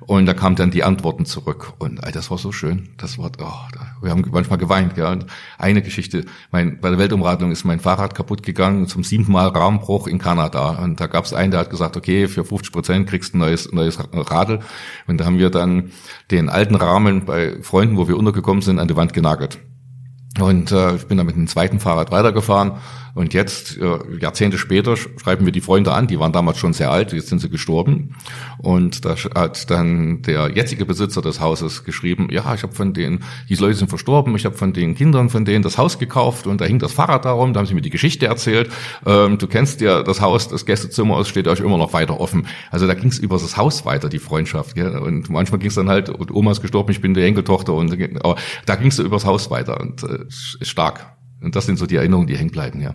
Und da kamen dann die Antworten zurück. Und ey, das war so schön. Das war, oh, wir haben manchmal geweint. Ja. Und eine Geschichte, mein, bei der Weltumradlung ist mein Fahrrad kaputt gegangen, zum siebten Mal Rahmenbruch in Kanada. Und da gab es einen, der hat gesagt, okay, für 50 Prozent kriegst du ein neues, neues Radl. Und da haben wir dann den alten Rahmen bei Freunden, wo wir untergekommen sind, an die Wand genagelt. Und äh, ich bin dann mit dem zweiten Fahrrad weitergefahren und jetzt, äh, Jahrzehnte später, schreiben wir die Freunde an, die waren damals schon sehr alt, jetzt sind sie gestorben. Und da hat dann der jetzige Besitzer des Hauses geschrieben, ja, ich habe von denen, diese Leute sind verstorben, ich habe von den Kindern von denen das Haus gekauft und da hing das Fahrrad darum, da haben sie mir die Geschichte erzählt. Ähm, du kennst ja das Haus, das Gästezimmer, es steht euch immer noch weiter offen. Also da ging es über das Haus weiter, die Freundschaft. Gell? Und manchmal ging es dann halt, Oma ist gestorben, ich bin die Enkeltochter und aber da ging es so übers Haus weiter und äh, ist stark. Und das sind so die Erinnerungen, die hängen bleiben, ja.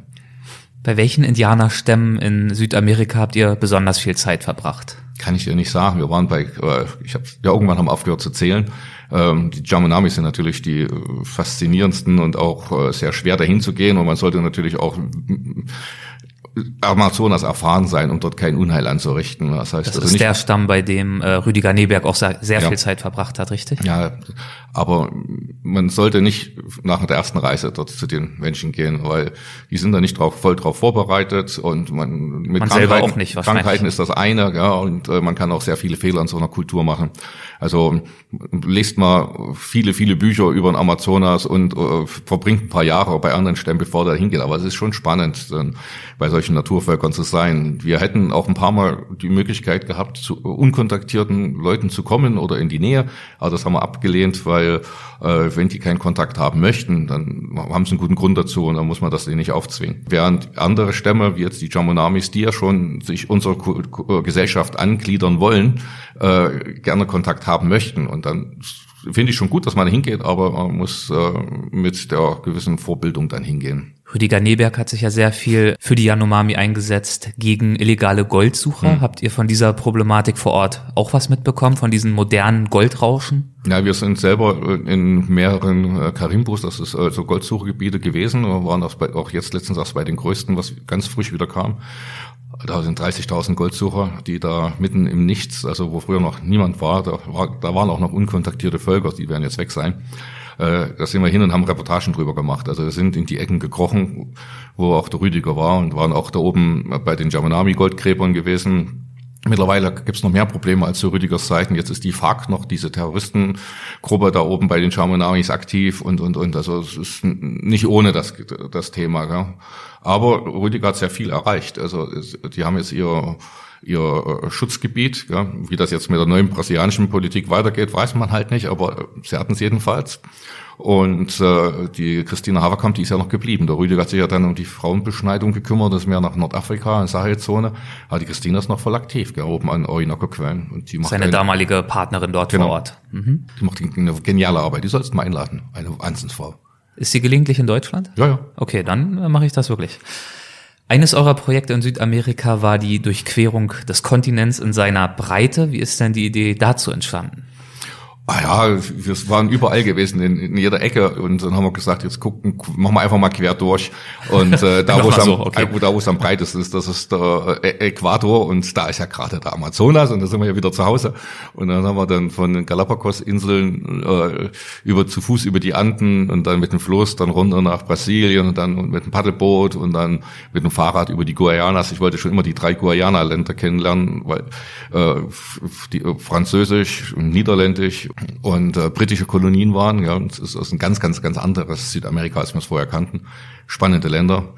Bei welchen Indianerstämmen in Südamerika habt ihr besonders viel Zeit verbracht? Kann ich dir nicht sagen. Wir waren bei, äh, ich habe ja irgendwann haben aufgehört zu zählen. Ähm, die Jamunamis sind natürlich die äh, faszinierendsten und auch äh, sehr schwer dahin zu gehen. Und man sollte natürlich auch Amazonas erfahren sein, um dort kein Unheil anzurichten. Das heißt, das also ist nicht, der Stamm, bei dem äh, Rüdiger Neberg auch sehr, sehr ja. viel Zeit verbracht hat, richtig? Ja, aber man sollte nicht nach der ersten Reise dort zu den Menschen gehen, weil die sind da nicht drauf, voll drauf vorbereitet und man mit man Krankheiten, auch nicht, Krankheiten ist das eine, ja, und äh, man kann auch sehr viele Fehler in so einer Kultur machen. Also lest mal viele, viele Bücher über den Amazonas und äh, verbringt ein paar Jahre bei anderen Stämmen, bevor der hingeht. Aber es ist schon spannend, äh, bei solchen Naturvölkern zu sein. Wir hätten auch ein paar Mal die Möglichkeit gehabt, zu unkontaktierten Leuten zu kommen oder in die Nähe. Aber das haben wir abgelehnt, weil äh, wenn die keinen Kontakt haben möchten, dann haben sie einen guten Grund dazu und dann muss man das denen nicht aufzwingen. Während andere Stämme, wie jetzt die Jamunamis, die ja schon sich unserer Gesellschaft angliedern wollen, äh, gerne Kontakt haben möchten. Und dann finde ich schon gut, dass man hingeht, aber man muss äh, mit der gewissen Vorbildung dann hingehen. Rüdiger Neberg hat sich ja sehr viel für die Yanomami eingesetzt gegen illegale Goldsucher. Hm. Habt ihr von dieser Problematik vor Ort auch was mitbekommen, von diesen modernen Goldrauschen? Ja, wir sind selber in mehreren äh, Karimbus, das ist also Goldsuchergebiete gewesen, wir waren auch, jetzt letztens auch bei den größten, was ganz frisch wieder kam. Da sind 30.000 Goldsucher, die da mitten im Nichts, also wo früher noch niemand war, da, war, da waren auch noch unkontaktierte Völker, die werden jetzt weg sein. Äh, da sind wir hin und haben Reportagen drüber gemacht. Also wir sind in die Ecken gekrochen, wo auch der Rüdiger war und waren auch da oben bei den Jamanami-Goldgräbern gewesen. Mittlerweile gibt's noch mehr Probleme als zu Rüdigers Zeiten. Jetzt ist die FARC noch, diese Terroristengruppe da oben bei den Jamanamis aktiv und, und, und. Also es ist nicht ohne das, das Thema. Gell? Aber Rüdiger hat sehr viel erreicht. Also die haben jetzt ihr ihr Schutzgebiet. Ja, wie das jetzt mit der neuen brasilianischen Politik weitergeht, weiß man halt nicht, aber sie hatten es jedenfalls. Und äh, die Christina Haverkamp, die ist ja noch geblieben. Der Rüdiger hat sich ja dann um die Frauenbeschneidung gekümmert, das ist mehr nach Nordafrika, in Sahelzone. Aber die Christina ist noch voll aktiv, gell, oben an Orinoco-Quellen. Und die macht Seine eine, damalige Partnerin dort genau, vor Ort. Mhm. Die macht eine geniale Arbeit. Die sollst du mal einladen. Eine Wahnsinnsfrau. Ist sie gelegentlich in Deutschland? Ja, ja. Okay, dann äh, mache ich das wirklich. Eines eurer Projekte in Südamerika war die Durchquerung des Kontinents in seiner Breite. Wie ist denn die Idee dazu entstanden? Ah ja, wir waren überall gewesen, in, in jeder Ecke und dann haben wir gesagt, jetzt gucken, machen wir einfach mal quer durch und äh, da, wo es am, so, okay. da, wo es am breitesten ist, das ist der äh, Äquator und da ist ja gerade der Amazonas und da sind wir ja wieder zu Hause und dann haben wir dann von den Galapagos-Inseln äh, über zu Fuß über die Anden und dann mit dem Fluss dann runter nach Brasilien und dann mit dem Paddelboot und dann mit dem Fahrrad über die Guayanas. Ich wollte schon immer die drei Guayana-Länder kennenlernen, weil äh, die, äh, Französisch und Niederländisch und äh, britische Kolonien waren. Ja, und es ist ein ganz, ganz, ganz anderes Südamerika, als wir es vorher kannten. Spannende Länder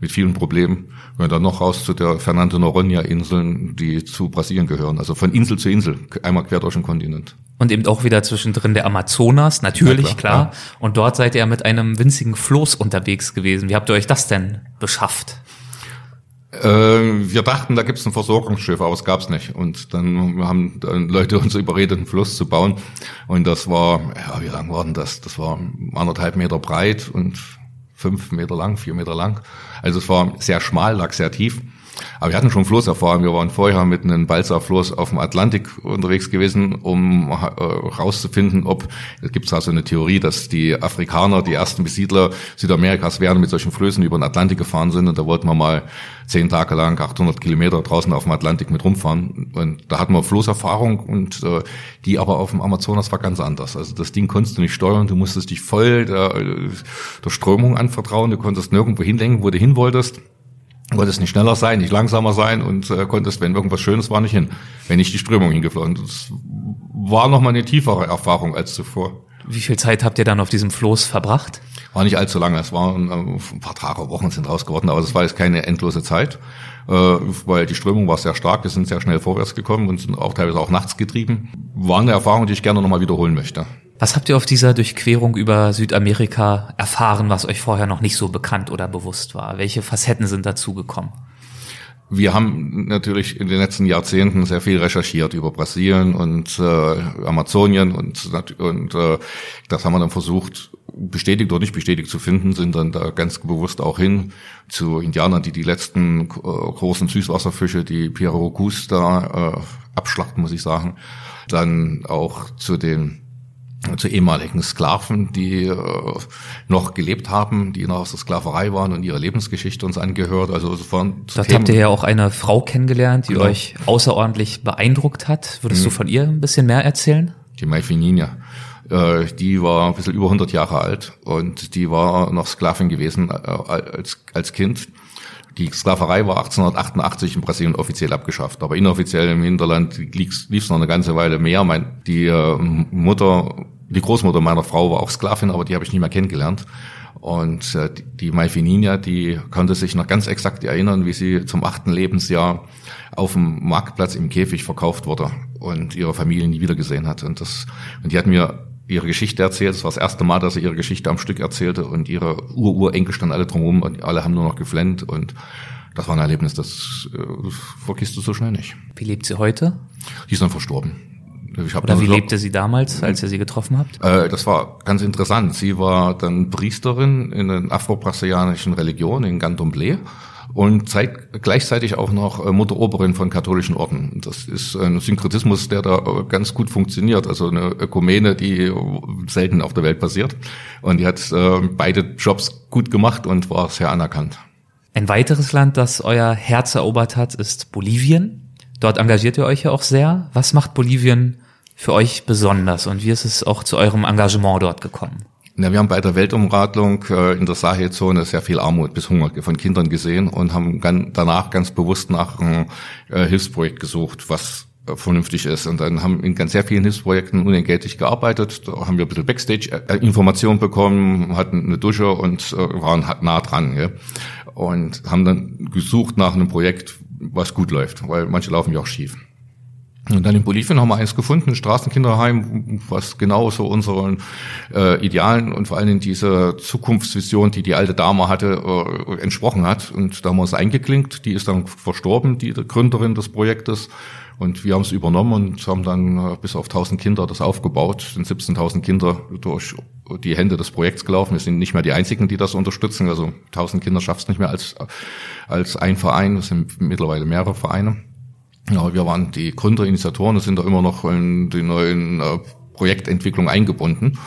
mit vielen Problemen. Und dann noch raus zu der Fernando Noronha-Inseln, die zu Brasilien gehören. Also von Insel zu Insel, einmal quer durch den Kontinent. Und eben auch wieder zwischendrin der Amazonas, natürlich, ja, klar, klar. Ja. Und dort seid ihr mit einem winzigen Floß unterwegs gewesen. Wie habt ihr euch das denn beschafft? Äh, wir dachten, da gibt's ein Versorgungsschiff, aber es gab's nicht. Und dann haben dann Leute uns überredet, einen Fluss zu bauen. Und das war, ja, wie lang war denn das? Das war anderthalb Meter breit und fünf Meter lang, vier Meter lang. Also es war sehr schmal, lag sehr tief. Aber wir hatten schon Floßerfahrung. Wir waren vorher mit einem Balsa-Floß auf dem Atlantik unterwegs gewesen, um herauszufinden, äh, ob, es gibt da so eine Theorie, dass die Afrikaner, die ersten Besiedler Südamerikas wären mit solchen Flößen über den Atlantik gefahren sind. Und da wollten wir mal zehn Tage lang 800 Kilometer draußen auf dem Atlantik mit rumfahren. Und da hatten wir Floßerfahrung und äh, die aber auf dem Amazonas war ganz anders. Also das Ding konntest du nicht steuern, du musstest dich voll der, der Strömung anvertrauen, du konntest nirgendwo hinlenken, wo du hin wolltest. Konntest nicht schneller sein, nicht langsamer sein und äh, konntest, wenn irgendwas Schönes war, nicht hin, wenn nicht die Strömung hingeflogen. Das war nochmal eine tiefere Erfahrung als zuvor. Wie viel Zeit habt ihr dann auf diesem Floß verbracht? War nicht allzu lange, es waren äh, ein paar Tage, Wochen sind raus geworden, aber es war jetzt keine endlose Zeit, äh, weil die Strömung war sehr stark, wir sind sehr schnell vorwärts gekommen und sind auch teilweise auch nachts getrieben. War eine Erfahrung, die ich gerne nochmal wiederholen möchte. Was habt ihr auf dieser Durchquerung über Südamerika erfahren, was euch vorher noch nicht so bekannt oder bewusst war? Welche Facetten sind dazu gekommen? Wir haben natürlich in den letzten Jahrzehnten sehr viel recherchiert über Brasilien und äh, Amazonien und, und äh, das haben wir dann versucht, bestätigt oder nicht bestätigt zu finden, sind dann da ganz bewusst auch hin zu Indianern, die die letzten äh, großen Süßwasserfische, die Pirarucus da äh, abschlachten, muss ich sagen. Dann auch zu den zu ehemaligen Sklaven, die äh, noch gelebt haben, die noch aus der Sklaverei waren und ihre Lebensgeschichte uns angehört. Also von Dort Themen. habt ihr ja auch eine Frau kennengelernt, die genau. euch außerordentlich beeindruckt hat. Würdest mhm. du von ihr ein bisschen mehr erzählen? Die Maifininja. Äh, die war ein bisschen über 100 Jahre alt und die war noch Sklavin gewesen äh, als, als Kind. Die Sklaverei war 1888 in Brasilien offiziell abgeschafft, aber inoffiziell im Hinterland lief es noch eine ganze Weile mehr. Mein, die äh, Mutter, die Großmutter meiner Frau war auch Sklavin, aber die habe ich nie mehr kennengelernt. Und äh, die Maifininja, die konnte sich noch ganz exakt erinnern, wie sie zum achten Lebensjahr auf dem Marktplatz im Käfig verkauft wurde und ihre Familie nie wiedergesehen hat. Und das, und die hat mir ihre Geschichte erzählt. Das war das erste Mal, dass sie ihre Geschichte am Stück erzählte und ihre Ur-Urenkel standen alle drumherum und alle haben nur noch geflennt und das war ein Erlebnis, das, äh, vergisst du so schnell nicht. Wie lebt sie heute? Die ist dann verstorben. Ich Oder wie lebte sie damals, als ihr sie getroffen habt? Äh, das war ganz interessant. Sie war dann Priesterin in den afro-brasilianischen Religionen in Gandomblé und zeit, gleichzeitig auch noch äh, Mutteroberin von katholischen Orden. Das ist ein Synkretismus, der da äh, ganz gut funktioniert. Also eine Ökumene, die selten auf der Welt passiert. Und die hat äh, beide Jobs gut gemacht und war sehr anerkannt. Ein weiteres Land, das euer Herz erobert hat, ist Bolivien. Dort engagiert ihr euch ja auch sehr. Was macht Bolivien für euch besonders und wie ist es auch zu eurem Engagement dort gekommen? Ja, wir haben bei der Weltumradlung äh, in der Sahelzone sehr viel Armut bis Hunger von Kindern gesehen und haben danach ganz bewusst nach einem äh, Hilfsprojekt gesucht, was äh, vernünftig ist. Und dann haben in ganz sehr vielen Hilfsprojekten unentgeltlich gearbeitet. Da haben wir ein bisschen Backstage-Informationen bekommen, hatten eine Dusche und waren nah dran. Ja. Und haben dann gesucht nach einem Projekt, was gut läuft, weil manche laufen ja auch schief. Und dann in Bolivien haben wir eins gefunden, ein Straßenkinderheim, was genau so unseren äh, Idealen und vor allen Dingen diese Zukunftsvision, die die alte Dame hatte, äh, entsprochen hat. Und da haben wir uns eingeklinkt. Die ist dann verstorben, die Gründerin des Projektes. Und wir haben es übernommen und haben dann äh, bis auf 1000 Kinder das aufgebaut. Es sind 17.000 Kinder durch die Hände des Projekts gelaufen. Wir sind nicht mehr die Einzigen, die das unterstützen. Also 1000 Kinder schafft es nicht mehr als, als ein Verein. Es sind mittlerweile mehrere Vereine. Ja, wir waren die Gründerinitiatoren sind da immer noch in die neuen äh, Projektentwicklung eingebunden.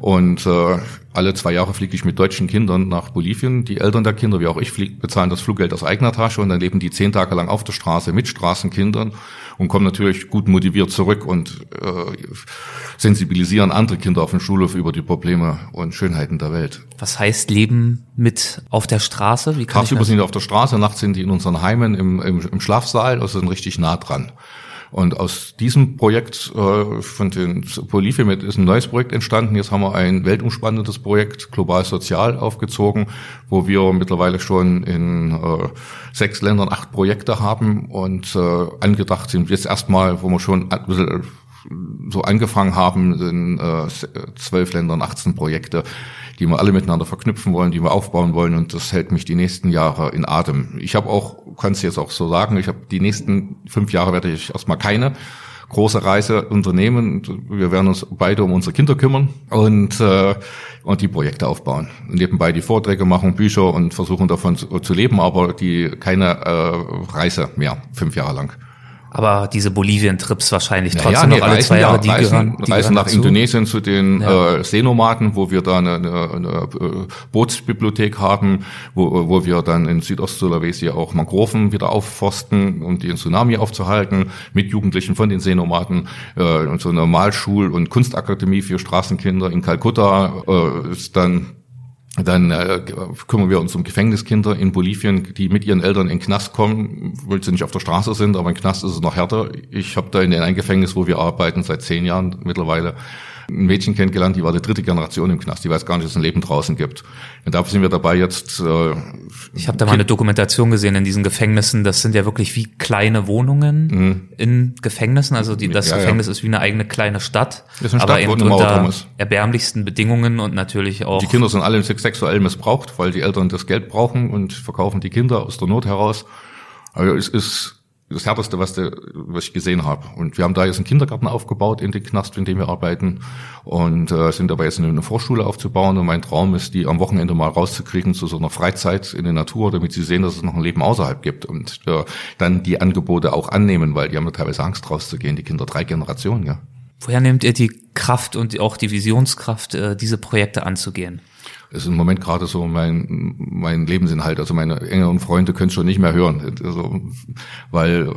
Und äh, alle zwei Jahre fliege ich mit deutschen Kindern nach Bolivien. Die Eltern der Kinder, wie auch ich, flieg, bezahlen das Fluggeld aus eigener Tasche und dann leben die zehn Tage lang auf der Straße mit Straßenkindern und kommen natürlich gut motiviert zurück und äh, sensibilisieren andere Kinder auf dem Schulhof über die Probleme und Schönheiten der Welt. Was heißt Leben mit auf der Straße? Wie kann Tagsüber sind die auf der Straße, nachts sind die in unseren Heimen im, im, im Schlafsaal, also sind richtig nah dran. Und aus diesem Projekt äh, von den Polyphemet ist ein neues Projekt entstanden. Jetzt haben wir ein weltumspannendes Projekt, Global Sozial, aufgezogen, wo wir mittlerweile schon in äh, sechs Ländern acht Projekte haben und äh, angedacht sind jetzt erstmal, wo wir schon ein bisschen so angefangen haben, in äh, zwölf Ländern 18 Projekte, die wir alle miteinander verknüpfen wollen, die wir aufbauen wollen und das hält mich die nächsten Jahre in Atem. Ich habe auch, kann es jetzt auch so sagen, ich habe die nächsten fünf Jahre werde ich erstmal keine große Reise unternehmen. Wir werden uns beide um unsere Kinder kümmern und, äh, und die Projekte aufbauen. Nebenbei die Vorträge machen, Bücher und versuchen davon zu, zu leben, aber die keine äh, Reise mehr, fünf Jahre lang. Aber diese Bolivien-Trips wahrscheinlich Ja, trotzdem ja, noch alle Reisen, zwei Jahre, ja, die Reisen, gehören, die Reisen nach dazu. Indonesien zu den Ja. äh, Seenomaden, wo wir dann eine, eine äh, Bootsbibliothek haben, wo, wo wir dann in Südost-Sulawesi auch Mangroven wieder aufforsten, um den Tsunami aufzuhalten, mit Jugendlichen von den Seenomaden. Äh, und so eine Malschul- und Kunstakademie für Straßenkinder in Kalkutta äh, ist dann dann äh, kümmern wir uns um Gefängniskinder in Bolivien, die mit ihren Eltern in den Knast kommen, weil sie nicht auf der Straße sind, aber im Knast ist es noch härter. Ich habe da in einem Gefängnis, wo wir arbeiten, seit zehn Jahren mittlerweile, ein Mädchen kennengelernt, die war die dritte Generation im Knast, die weiß gar nicht, dass es ein Leben draußen gibt. Und dafür sind wir dabei jetzt. Äh, Ich habe da mal eine Dokumentation gesehen in diesen Gefängnissen. Das sind ja wirklich wie kleine Wohnungen in Gefängnissen. Also die, das Mhm. Ja, ja. Gefängnis ist wie eine eigene kleine Stadt, Das ist eine aber Stadt, wo eben eine Mauer drum unter erbärmlichsten Bedingungen und natürlich auch die Kinder sind alle sexuell missbraucht, weil die Eltern das Geld brauchen und verkaufen die Kinder aus der Not heraus. Also es ist das Härteste, was, der, was ich gesehen habe. Und wir haben da jetzt einen Kindergarten aufgebaut in den Knast, in dem wir arbeiten und äh, sind dabei jetzt eine Vorschule aufzubauen. Und mein Traum ist, die am Wochenende mal rauszukriegen zu so einer Freizeit in der Natur, damit sie sehen, dass es noch ein Leben außerhalb gibt und äh, dann die Angebote auch annehmen, weil die haben ja teilweise Angst rauszugehen, die Kinder drei Generationen, ja. Woher nehmt ihr die Kraft und auch die Visionskraft, äh, diese Projekte anzugehen? Ist im Moment gerade so mein, mein Lebensinhalt. Also meine engeren Freunde können es schon nicht mehr hören. Also, weil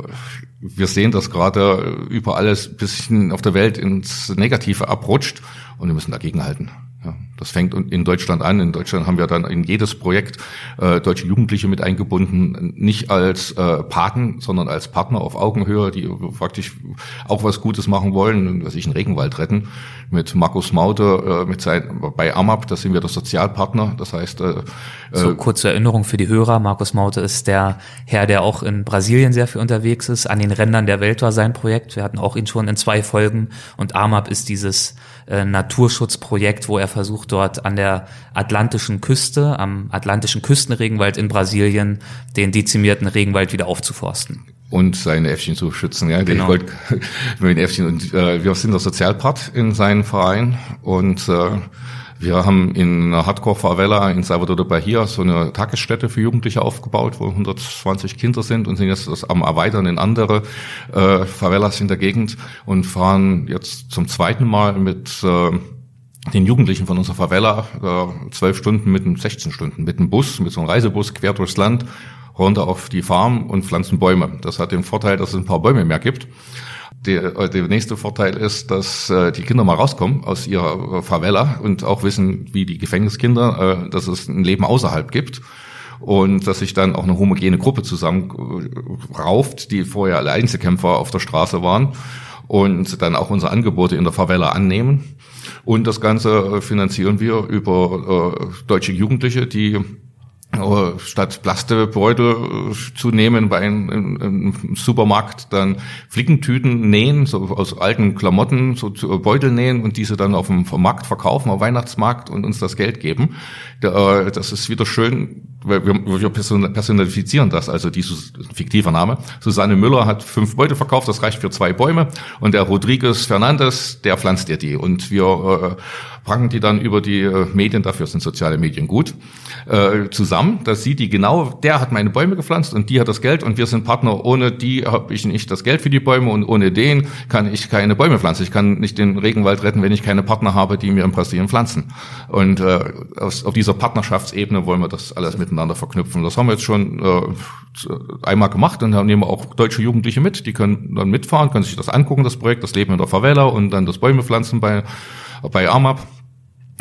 wir sehen, dass gerade über alles bisschen auf der Welt ins Negative abrutscht und wir müssen dagegenhalten. Ja, das fängt in Deutschland an. In Deutschland haben wir dann in jedes Projekt äh, deutsche Jugendliche mit eingebunden, nicht als äh, Paten, sondern als Partner auf Augenhöhe, die praktisch auch was Gutes machen wollen, was ich einen Regenwald retten. Mit Markus Maute, äh, mit sein, bei AMAP, da sind wir der Sozialpartner. Das heißt, äh, So kurze Erinnerung für die Hörer. Markus Maute ist der Herr, der auch in Brasilien sehr viel unterwegs ist. An den Rändern der Welt war sein Projekt. Wir hatten auch ihn schon in zwei Folgen. Und AMAP ist dieses äh, Naturschutzprojekt, wo er versucht, dort an der atlantischen Küste, am atlantischen Küstenregenwald in Brasilien, den dezimierten Regenwald wieder aufzuforsten. und seine Äffchen zu schützen. Ja, Genau. wollte mit Äffchen und äh, wir sind der Sozialpart in seinem Verein und äh, wir haben in einer Hardcore-Favela in Salvador de Bahia so eine Tagesstätte für Jugendliche aufgebaut, wo 120 Kinder sind und sind jetzt am Erweitern in andere äh, Favelas in der Gegend und fahren jetzt zum zweiten Mal mit äh, den Jugendlichen von unserer Favela äh, zwölf Stunden mit einem 16 Stunden mit einem Bus, mit so einem Reisebus quer durchs Land runter auf die Farm und pflanzen Bäume. Das hat den Vorteil, dass es ein paar Bäume mehr gibt. Der, äh, der nächste Vorteil ist, dass äh, die Kinder mal rauskommen aus ihrer äh, Favela und auch wissen, wie die Gefängniskinder, äh, dass es ein Leben außerhalb gibt und dass sich dann auch eine homogene Gruppe zusammen äh, die vorher alle Einzelkämpfer auf der Straße waren und dann auch unsere Angebote in der Favela annehmen. Und das Ganze äh, finanzieren wir über äh, deutsche Jugendliche, die äh, statt Plastebeutel äh, zu nehmen bei einem, Supermarkt dann Flickentüten nähen, so aus alten Klamotten, so Beutel nähen und diese dann auf dem Markt verkaufen, auf dem Weihnachtsmarkt und uns das Geld geben. Da, Das ist wieder schön, wir, wir person- personalifizieren das, also dieses fiktiver Name. Susanne Müller hat fünf Beutel verkauft, das reicht für zwei Bäume. Und der Rodriguez Fernandes, der pflanzt dir die. Und wir äh, packen die dann über die äh, Medien, dafür sind soziale Medien gut, äh, zusammen. Da sieht die genau, der hat meine Bäume gepflanzt und die hat das Geld und wir sind Partner. Ohne die habe ich nicht das Geld für die Bäume und ohne den kann ich keine Bäume pflanzen. Ich kann nicht den Regenwald retten, wenn ich keine Partner habe, die mir in Brasilien pflanzen. Und äh, auf dieser Partnerschaftsebene wollen wir das alles miteinander verknüpfen. Das haben wir jetzt schon äh, einmal gemacht und dann nehmen wir auch deutsche Jugendliche mit. Die können dann mitfahren, können sich das angucken, das Projekt, das Leben in der Favela und dann das Bäume pflanzen bei, bei AMAP.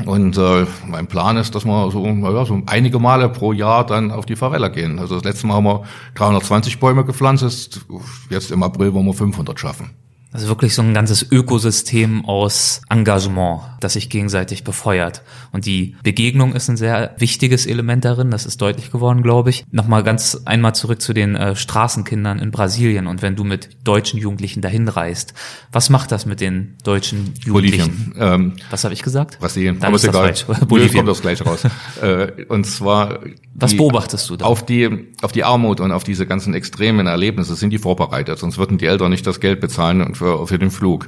Und äh, mein Plan ist, dass wir so, naja, so einige Male pro Jahr dann auf die Favela gehen. Also das letzte Mal haben wir 320 Bäume gepflanzt, jetzt, jetzt im April wollen wir 500 schaffen. Also wirklich so ein ganzes Ökosystem aus Engagement, das sich gegenseitig befeuert. Und die Begegnung ist ein sehr wichtiges Element darin, das ist deutlich geworden, glaube ich. Nochmal ganz einmal zurück zu den äh, Straßenkindern in Brasilien und wenn du mit deutschen Jugendlichen dahin reist. Was macht das mit den deutschen Jugendlichen? Bolivien. Ähm, Was habe ich gesagt? Brasilien. Dann Aber ist egal. falsch. Bolivien. Bolivien. kommt das gleich raus. äh, und zwar Was die- beobachtest du da? Auf die, auf die Armut und auf diese ganzen extremen Erlebnisse sind die vorbereitet, sonst würden die Eltern nicht das Geld bezahlen für, für den Flug.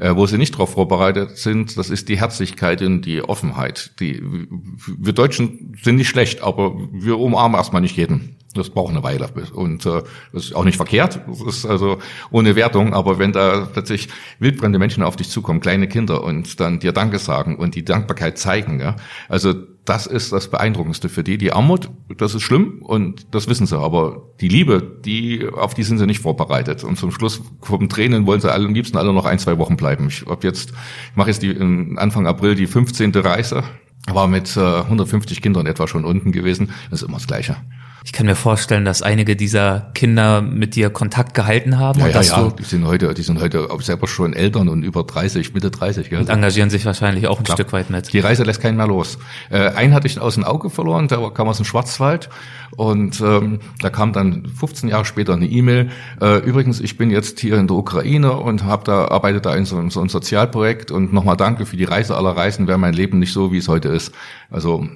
Äh, wo sie nicht darauf vorbereitet sind, das ist die Herzlichkeit und die Offenheit. Die, wir Deutschen sind nicht schlecht, aber wir umarmen erstmal nicht jeden. Das braucht eine Weile. Und äh, das ist auch nicht verkehrt. Das ist also ohne Wertung. Aber wenn da plötzlich wildbrennende Menschen auf dich zukommen, kleine Kinder, und dann dir Danke sagen und die Dankbarkeit zeigen, ja, also das ist das Beeindruckendste für die. Die Armut, das ist schlimm und das wissen sie. Aber die Liebe, die auf die sind sie nicht vorbereitet. Und zum Schluss vom Tränen wollen sie alle, am liebsten alle noch ein, zwei Wochen bleiben. Ich hab jetzt, ich mache jetzt die Anfang April die 15. Reise, war mit äh, 150 Kindern etwa schon unten gewesen. Das ist immer das Gleiche. Ich kann mir vorstellen, dass einige dieser Kinder mit dir Kontakt gehalten haben. Ja, und ja, dass ja. Die sind heute, die sind heute auch selber schon Eltern und über 30, Mitte 30. Gell? und engagieren sich wahrscheinlich auch ein Klar. Stück weit mit. Die Reise lässt keinen mehr los. Äh, einen hatte ich aus dem Auge verloren, der kam aus dem Schwarzwald und ähm, da kam dann 15 Jahre später eine E-Mail. Äh, übrigens, ich bin jetzt hier in der Ukraine und habe da arbeite da in so, einem- so einem Sozialprojekt und nochmal danke für die Reise aller Reisen. Wäre mein Leben nicht so, wie es heute ist. Also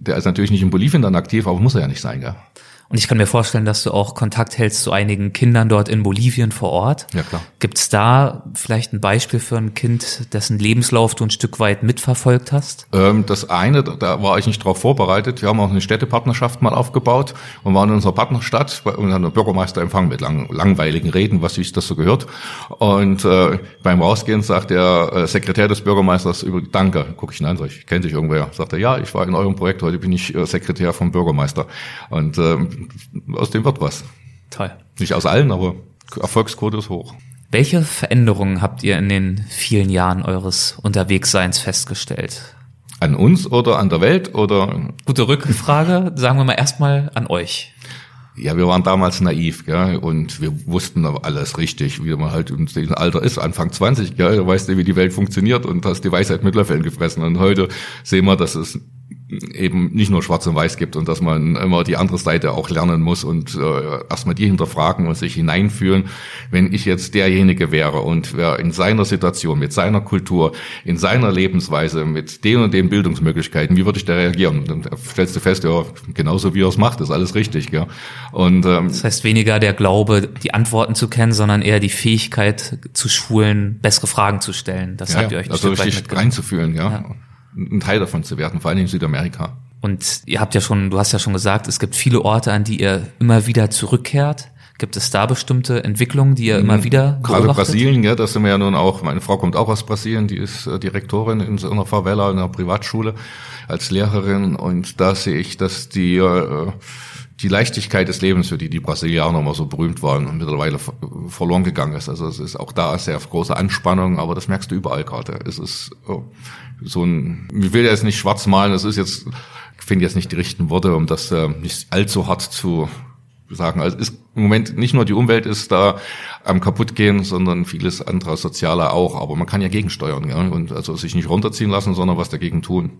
der ist natürlich nicht in Bolivien dann aktiv, aber muss er ja nicht sein, gell? Ja. Und ich kann mir vorstellen, dass du auch Kontakt hältst zu einigen Kindern dort in Bolivien vor Ort. Ja, klar. Gibt es da vielleicht ein Beispiel für ein Kind, dessen Lebenslauf du ein Stück weit mitverfolgt hast? Ähm, das eine, da- war ich nicht darauf vorbereitet. Wir haben auch eine Städtepartnerschaft mal aufgebaut und waren in unserer Partnerstadt und haben einen Bürgermeisterempfang mit lang, langweiligen Reden, was sich das so gehört. Und äh, beim Rausgehen sagt der äh, Sekretär des Bürgermeisters über Danke, gucke ich ihn an, sag ich, kennt sich irgendwer? Sagt er, ja, ich war in eurem Projekt, heute bin ich äh, Sekretär vom Bürgermeister. Und ähm, aus dem wird was. Toll. Nicht aus allen, aber Erfolgsquote ist hoch. Welche Veränderungen habt ihr in den vielen Jahren eures Unterwegsseins festgestellt? An uns oder an der Welt oder Gute Rückfrage, sagen wir mal erstmal an euch. Ja, wir waren damals naiv, gell, und wir wussten alles richtig, wie man halt in diesem Alter ist, Anfang 20, gell, du weißt ja, wie die Welt funktioniert und hast die Weisheit mit Löffeln gefressen. Und heute sehen wir, dass es eben nicht nur Schwarz und Weiß gibt und dass man immer die andere Seite auch lernen muss und äh, erstmal die hinterfragen und sich hineinfühlen. Wenn ich jetzt derjenige wäre und wäre in seiner Situation, mit seiner Kultur, in seiner Lebensweise, mit den und den Bildungsmöglichkeiten, wie würde ich da reagieren? Und dann stellst du fest, ja, genauso wie er es macht, ist alles richtig. Gell? Und ähm, Das heißt weniger der Glaube, die Antworten zu kennen, sondern eher die Fähigkeit zu schulen, bessere Fragen zu stellen. Das habt ihr euch also richtig mitgenommen. reinzufühlen, ja. Ja. Ein Teil davon zu werden, vor allem in Südamerika. Und ihr habt ja schon, du hast ja schon gesagt, es gibt viele Orte, an die ihr immer wieder zurückkehrt. Gibt es da bestimmte Entwicklungen, die ihr immer wieder Mhm. Gerade beobachtet? Brasilien, ja, das sind wir ja nun auch, meine Frau kommt auch aus Brasilien, die ist äh, Direktorin in so einer Favela, in einer Privatschule als Lehrerin und da sehe ich, dass die äh, die Leichtigkeit des Lebens, für die die Brasilianer immer so berühmt waren, mittlerweile ver- verloren gegangen ist. Also es ist auch da sehr große Anspannung, aber das merkst du überall gerade. Es ist äh, so ein, ich will jetzt nicht schwarz malen, es ist jetzt, ich finde jetzt nicht die richtigen Worte, um das äh, nicht allzu hart zu sagen. Also ist im Moment nicht nur die Umwelt ist da am kaputtgehen, sondern vieles andere Soziale auch. Aber man kann ja gegensteuern ja? und also sich nicht runterziehen lassen, sondern was dagegen tun.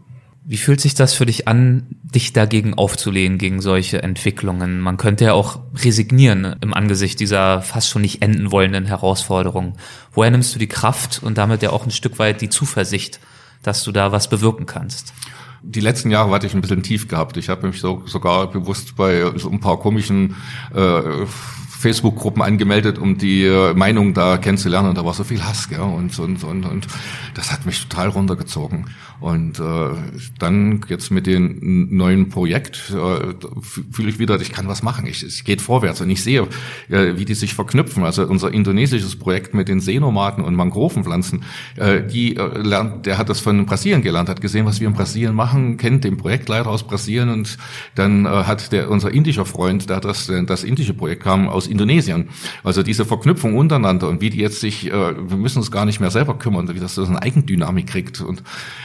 Wie fühlt sich das für dich an, dich dagegen aufzulehnen, gegen solche Entwicklungen? Man könnte ja auch resignieren im Angesicht dieser fast schon nicht enden wollenden Herausforderungen. Woher nimmst du die Kraft und damit ja auch ein Stück weit die Zuversicht, dass du da was bewirken kannst? Die letzten Jahre hatte ich ein bisschen tief gehabt. Ich habe mich so, sogar bewusst bei so ein paar komischen äh, Facebook-Gruppen angemeldet, um die äh, Meinung da kennenzulernen. Und da war so viel Hass, gell? Und, und, und, und das hat mich total runtergezogen. Und äh, dann jetzt mit dem neuen Projekt äh, fühle ich wieder, ich kann was machen. Ich, es geht vorwärts und ich sehe, äh, wie die sich verknüpfen. Also unser indonesisches Projekt mit den Seenomaten und Mangrovenpflanzen, äh, die äh, lernt, der hat das von Brasilien gelernt, hat gesehen, was wir in Brasilien machen, kennt den Projektleiter aus Brasilien und dann äh, hat der unser indischer Freund, hat das, das indische Projekt kam aus Indonesien. Also diese Verknüpfung untereinander und wie die jetzt sich, äh, wir müssen uns gar nicht mehr selber kümmern, wie das so eine Eigendynamik kriegt. Und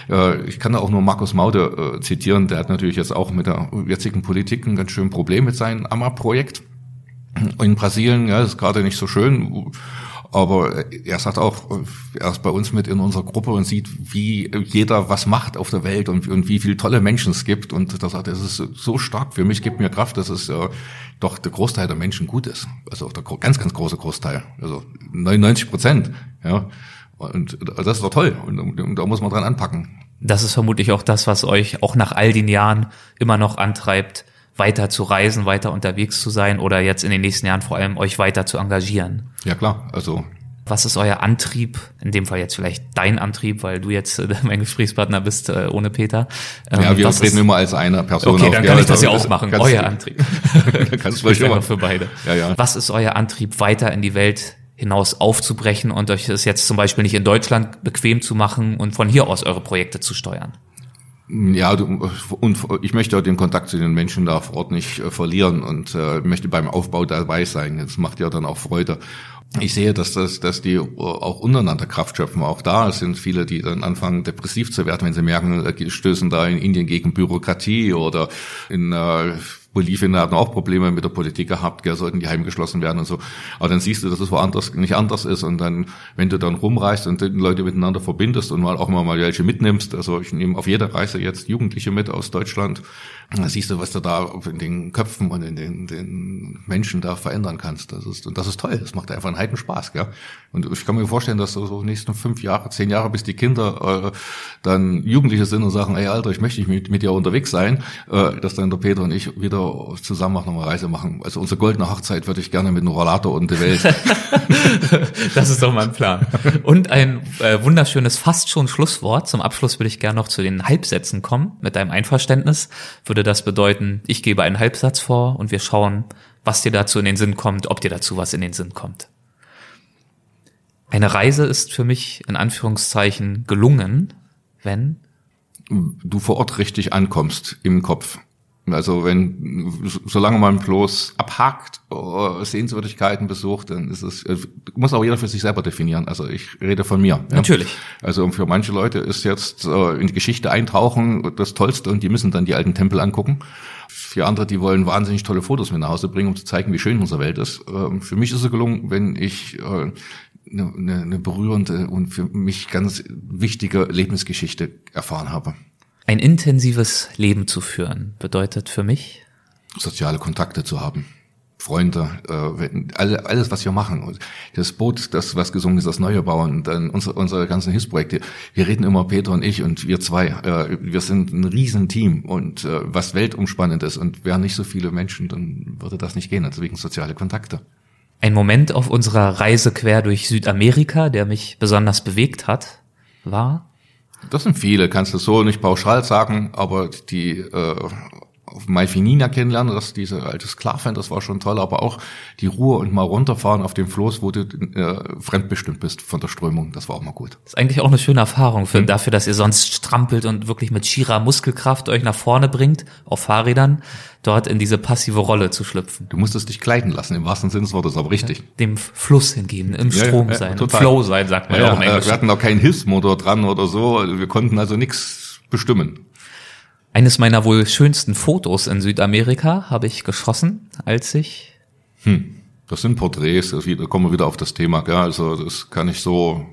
äh, ich kann da auch nur Markus Maude äh, zitieren, der hat natürlich jetzt auch mit der jetzigen Politik ein ganz schön Problem mit seinem AMA-Projekt. In Brasilien, ja, ist gerade nicht so schön. Aber er sagt auch, er ist bei uns mit in unserer Gruppe und sieht, wie jeder was macht auf der Welt und, und wie viele tolle Menschen es gibt. Und da sagt er, es ist so stark für mich, gibt mir Kraft, dass es äh, doch der Großteil der Menschen gut ist. Also der ganz, ganz große Großteil. Also 99 Prozent. Ja. Und das ist doch toll. Und, und da muss man dran anpacken. Das ist vermutlich auch das, was euch auch nach all den Jahren immer noch antreibt, weiter zu reisen, weiter unterwegs zu sein oder jetzt in den nächsten Jahren vor allem euch weiter zu engagieren. Ja klar, also Was ist euer Antrieb? In dem Fall jetzt vielleicht dein Antrieb, weil du jetzt äh, mein Gesprächspartner bist äh, ohne Peter. Ähm, ja, wir treten immer als eine Person okay, auf. Dann kann ich das ja auch machen. Euer Antrieb. kannst du immer für beide. Ja, ja. Was ist euer Antrieb, weiter in die Welt hinaus aufzubrechen und euch das jetzt zum Beispiel nicht in Deutschland bequem zu machen und von hier aus eure Projekte zu steuern? Ja, du, und ich möchte den Kontakt zu den Menschen da vor Ort nicht äh, verlieren und äh, möchte beim Aufbau dabei sein. Das macht ja dann auch Freude. Ich sehe, dass das, dass die auch untereinander Kraft schöpfen. Auch da sind viele, die dann anfangen, depressiv zu werden, wenn sie merken, äh, stößen da in Indien gegen Bürokratie oder in äh, Bolivien hatten auch Probleme mit der Politik gehabt, gell, sollten die heimgeschlossen werden und so. Aber dann siehst du, dass es woanders nicht anders ist. Und dann, wenn du dann rumreist und die Leute miteinander verbindest und mal auch mal, mal welche mitnimmst, also ich nehme auf jeder Reise jetzt Jugendliche mit aus Deutschland, dann siehst du, was du da in den Köpfen und in den, den Menschen da verändern kannst. Das ist, und das ist toll. Das macht einfach einen heiden Spaß, gell? Und ich kann mir vorstellen, dass so nächsten fünf Jahre, zehn Jahre, bis die Kinder äh, dann Jugendliche sind und sagen, ey Alter, ich möchte nicht mit, mit dir unterwegs sein, äh, dass dann der Peter und ich wieder zusammen noch eine Reise machen. Also unsere goldene Hochzeit würde ich gerne mit einem Rollator und der Welt. das ist doch mein Plan. Und ein äh, wunderschönes, fast schon Schlusswort. Zum Abschluss würde ich gerne noch zu den Halbsätzen kommen. Mit deinem Einverständnis würde das bedeuten, ich gebe einen Halbsatz vor und wir schauen, was dir dazu in den Sinn kommt, ob dir dazu was in den Sinn kommt. Eine Reise ist für mich in Anführungszeichen gelungen, wenn du vor Ort richtig ankommst im Kopf. Also wenn, solange man bloß abhakt, uh, Sehenswürdigkeiten besucht, dann ist es, äh, muss auch jeder für sich selber definieren. Also ich rede von mir. Ja? Natürlich. Also für manche Leute ist jetzt uh, in die Geschichte eintauchen das Tollste und die müssen dann die alten Tempel angucken. Für andere, die wollen wahnsinnig tolle Fotos mit nach Hause bringen, um zu zeigen, wie schön unsere Welt ist. Uh, für mich ist es gelungen, wenn ich eine, eine, eine berührende und für mich ganz wichtige Lebensgeschichte erfahren habe. Ein intensives Leben zu führen bedeutet für mich soziale Kontakte zu haben. Freunde, äh, alles, was wir machen. Das Boot, das, was gesungen ist, das Neue bauen, dann unsere, unsere ganzen Hilfsprojekte. Wir reden immer, Peter und ich und wir zwei. Äh, wir sind ein Riesenteam und äh, was weltumspannend ist. Und wären nicht so viele Menschen, dann würde das nicht gehen. Deswegen soziale Kontakte. Ein Moment auf unserer Reise quer durch Südamerika, der mich besonders bewegt hat, war? Das sind viele, kannst du so nicht pauschal sagen, aber die äh, Malfinina kennenlernen, das diese alte Sklavin, das war schon toll, aber auch die Ruhe und mal runterfahren auf dem Floß, wo du äh, fremdbestimmt bist von der Strömung, das war auch mal gut. Das ist eigentlich auch eine schöne Erfahrung für, mhm. dafür, dass ihr sonst strampelt und wirklich mit schierer Muskelkraft euch nach vorne bringt, auf Fahrrädern, dort in diese passive Rolle zu schlüpfen. Du musstest dich kleiden lassen, im wahrsten Sinne des Wortes, aber richtig. Dem Fluss hingehen, im ja, Strom ja, sein, im Flow sein, sagt man ja, auch im Englischen. Wir hatten auch keinen Hilfsmotor dran oder so, wir konnten also nichts bestimmen. Eines meiner wohl schönsten Fotos in Südamerika habe ich geschossen, als ich. Hm. Das sind Porträts, da kommen wir wieder auf das Thema. Ja, also das kann ich so.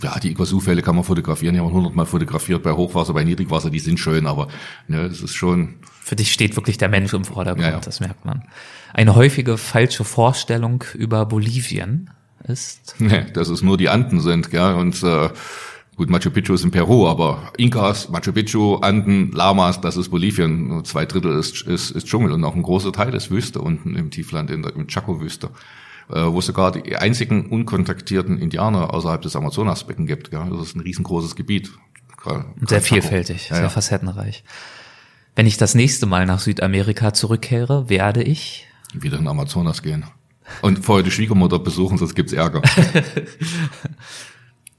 Ja, die Iguazu-Fälle kann man fotografieren, die haben wir hundertmal fotografiert bei Hochwasser, bei Niedrigwasser, die sind schön, aber ne, das ist schon. Für dich steht wirklich der Mensch im Vordergrund, ja, ja. das merkt man. Eine häufige falsche Vorstellung über Bolivien ist. Nee, dass es nur die Anden sind, ja, und äh, Gut, Machu Picchu ist in Peru, aber Inkas, Machu Picchu, Anden, Lamas, das ist Bolivien. Zwei Drittel ist, ist, ist Dschungel und auch ein großer Teil ist Wüste unten im Tiefland, in der im Chaco-Wüste, äh, wo es sogar die einzigen unkontaktierten Indianer außerhalb des Amazonasbecken gibt. Ja? Das ist ein riesengroßes Gebiet. sehr vielfältig, ja, sehr ja. facettenreich. Wenn ich das nächste Mal nach Südamerika zurückkehre, werde ich wieder in Amazonas gehen. Und vorher die Schwiegermutter besuchen, sonst gibt's Ärger.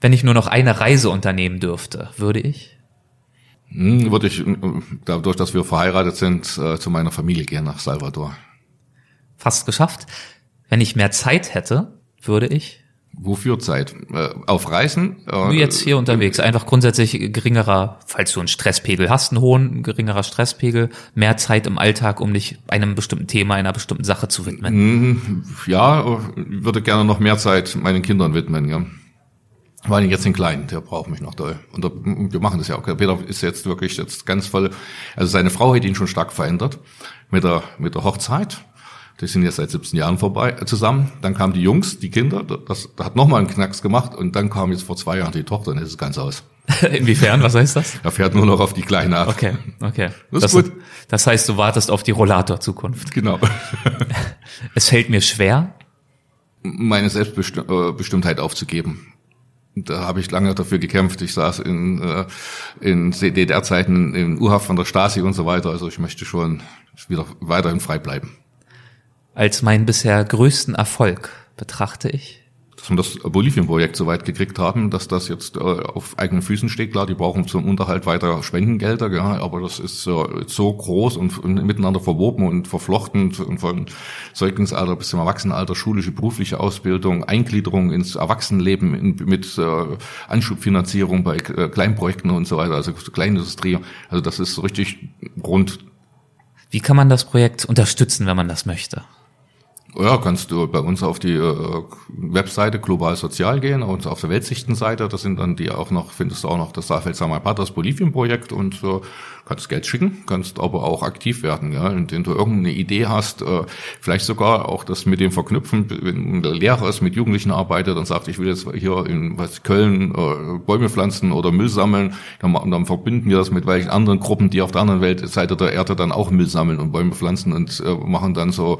Wenn ich nur noch eine Reise unternehmen dürfte, würde ich? Hm, würde ich, dadurch, dass wir verheiratet sind, äh, zu meiner Familie gehen nach Salvador. Fast geschafft. Wenn ich mehr Zeit hätte, würde ich? Wofür Zeit? Äh, auf Reisen? Nur jetzt hier unterwegs. Einfach grundsätzlich geringerer, falls du einen Stresspegel hast, einen hohen, geringerer Stresspegel, mehr Zeit im Alltag, um dich einem bestimmten Thema, einer bestimmten Sache zu widmen. Hm, ja, würde gerne noch mehr Zeit meinen Kindern widmen, ja. Vor allem jetzt den Kleinen, der braucht mich noch doll. Und wir machen das ja auch. Peter ist jetzt wirklich jetzt ganz voll. Also seine Frau hat ihn schon stark verändert mit der, mit der Hochzeit. Die sind jetzt seit 17 Jahren vorbei äh, zusammen. Dann kamen die Jungs, die Kinder. Das, das hat nochmal einen Knacks gemacht. Und dann kam jetzt vor zwei Jahren die Tochter. und ist es ganz aus. Inwiefern? Was heißt das? Er fährt nur noch auf die Kleine ab. Okay, okay. Das, das ist gut. Das heißt, du wartest auf die Rollator-Zukunft. Genau. es fällt mir schwer, meine Selbstbestimmtheit aufzugeben. Da habe ich lange dafür gekämpft. Ich saß in, äh, in DDR-Zeiten in U-Haft von der Stasi und so weiter. Also ich möchte schon wieder weiterhin frei bleiben. Als meinen bisher größten Erfolg betrachte ich dass wir das Bolivien-Projekt so weit gekriegt haben, dass das jetzt äh, auf eigenen Füßen steht. Klar, die brauchen zum Unterhalt weiter Spendengelder, ja, aber das ist äh, so groß und, und, miteinander verwoben und verflochten von Säuglingsalter bis zum Erwachsenenalter, schulische, berufliche Ausbildung, Eingliederung ins Erwachsenenleben in, mit äh, Anschubfinanzierung bei äh, Kleinprojekten und so weiter, also Kleinindustrie. Also das ist richtig rund. Wie kann man das Projekt unterstützen, wenn man das möchte? Ja, kannst du bei uns auf die äh, Webseite Global Sozial gehen und auf der Weltsichtenseite, das sind dann die auch noch, findest du auch noch das Safel Samapat, das Bolivien-Projekt und äh, kannst Geld schicken, kannst aber auch aktiv werden, ja, indem du irgendeine Idee hast, äh, vielleicht sogar auch das mit dem Verknüpfen, wenn der Lehrer ist, mit Jugendlichen arbeitet und sagt, ich will jetzt hier in was, Köln äh, Bäume pflanzen oder Müll sammeln, dann, dann verbinden wir das mit welchen anderen Gruppen, die auf der anderen Weltseite der Erde dann auch Müll sammeln und Bäume pflanzen und äh, machen dann so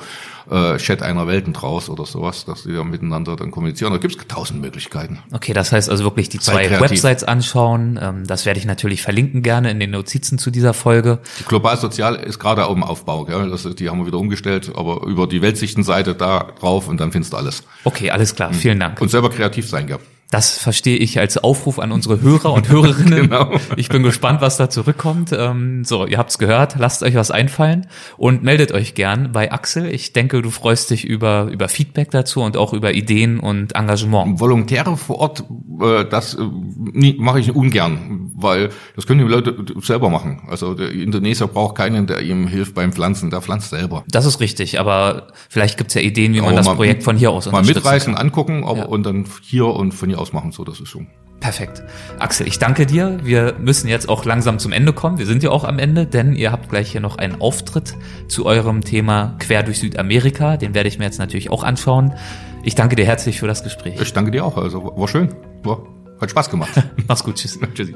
äh, Chat einer Welten draus oder sowas, dass die dann miteinander dann kommunizieren. Da gibt es tausend Möglichkeiten. Okay, das heißt also wirklich die zwei Websites anschauen. Ähm, das werde ich natürlich verlinken gerne in den Notizen zu dieser Folge. Die Global Sozial ist gerade auch im Aufbau. Gell? Das, die haben wir wieder umgestellt, aber über die Weltsichtenseite da drauf und dann findest du alles. Okay, alles klar. Vielen Dank. Und selber kreativ sein, gell? Das verstehe ich als Aufruf an unsere Hörer und Hörerinnen. genau. Ich bin gespannt, was da zurückkommt. Ähm, so, ihr habt's gehört, lasst euch was einfallen und meldet euch gern bei Axel. Ich denke, du freust dich über, über Feedback dazu und auch über Ideen und Engagement. Volontäre vor Ort, äh, das äh, mache ich ungern, weil das können die Leute selber machen. Also der Indonesier braucht keinen, der ihm hilft beim Pflanzen, der pflanzt selber. Das ist richtig, aber vielleicht gibt's ja Ideen, wie man das Projekt von hier aus unterstützt. Mal mitreißen, kann. angucken aber, ja. und dann hier und von hier ausmachen. So, das ist so. Perfekt. Axel, ich danke dir. Wir müssen jetzt auch langsam zum Ende kommen. Wir sind ja auch am Ende, denn ihr habt gleich hier noch einen Auftritt zu eurem Thema Quer durch Südamerika. Den werde ich mir jetzt natürlich auch anschauen. Ich danke dir herzlich für das Gespräch. Ich danke dir auch. Also war schön. War, hat Spaß gemacht. Mach's gut. Tschüss. Tschüssi.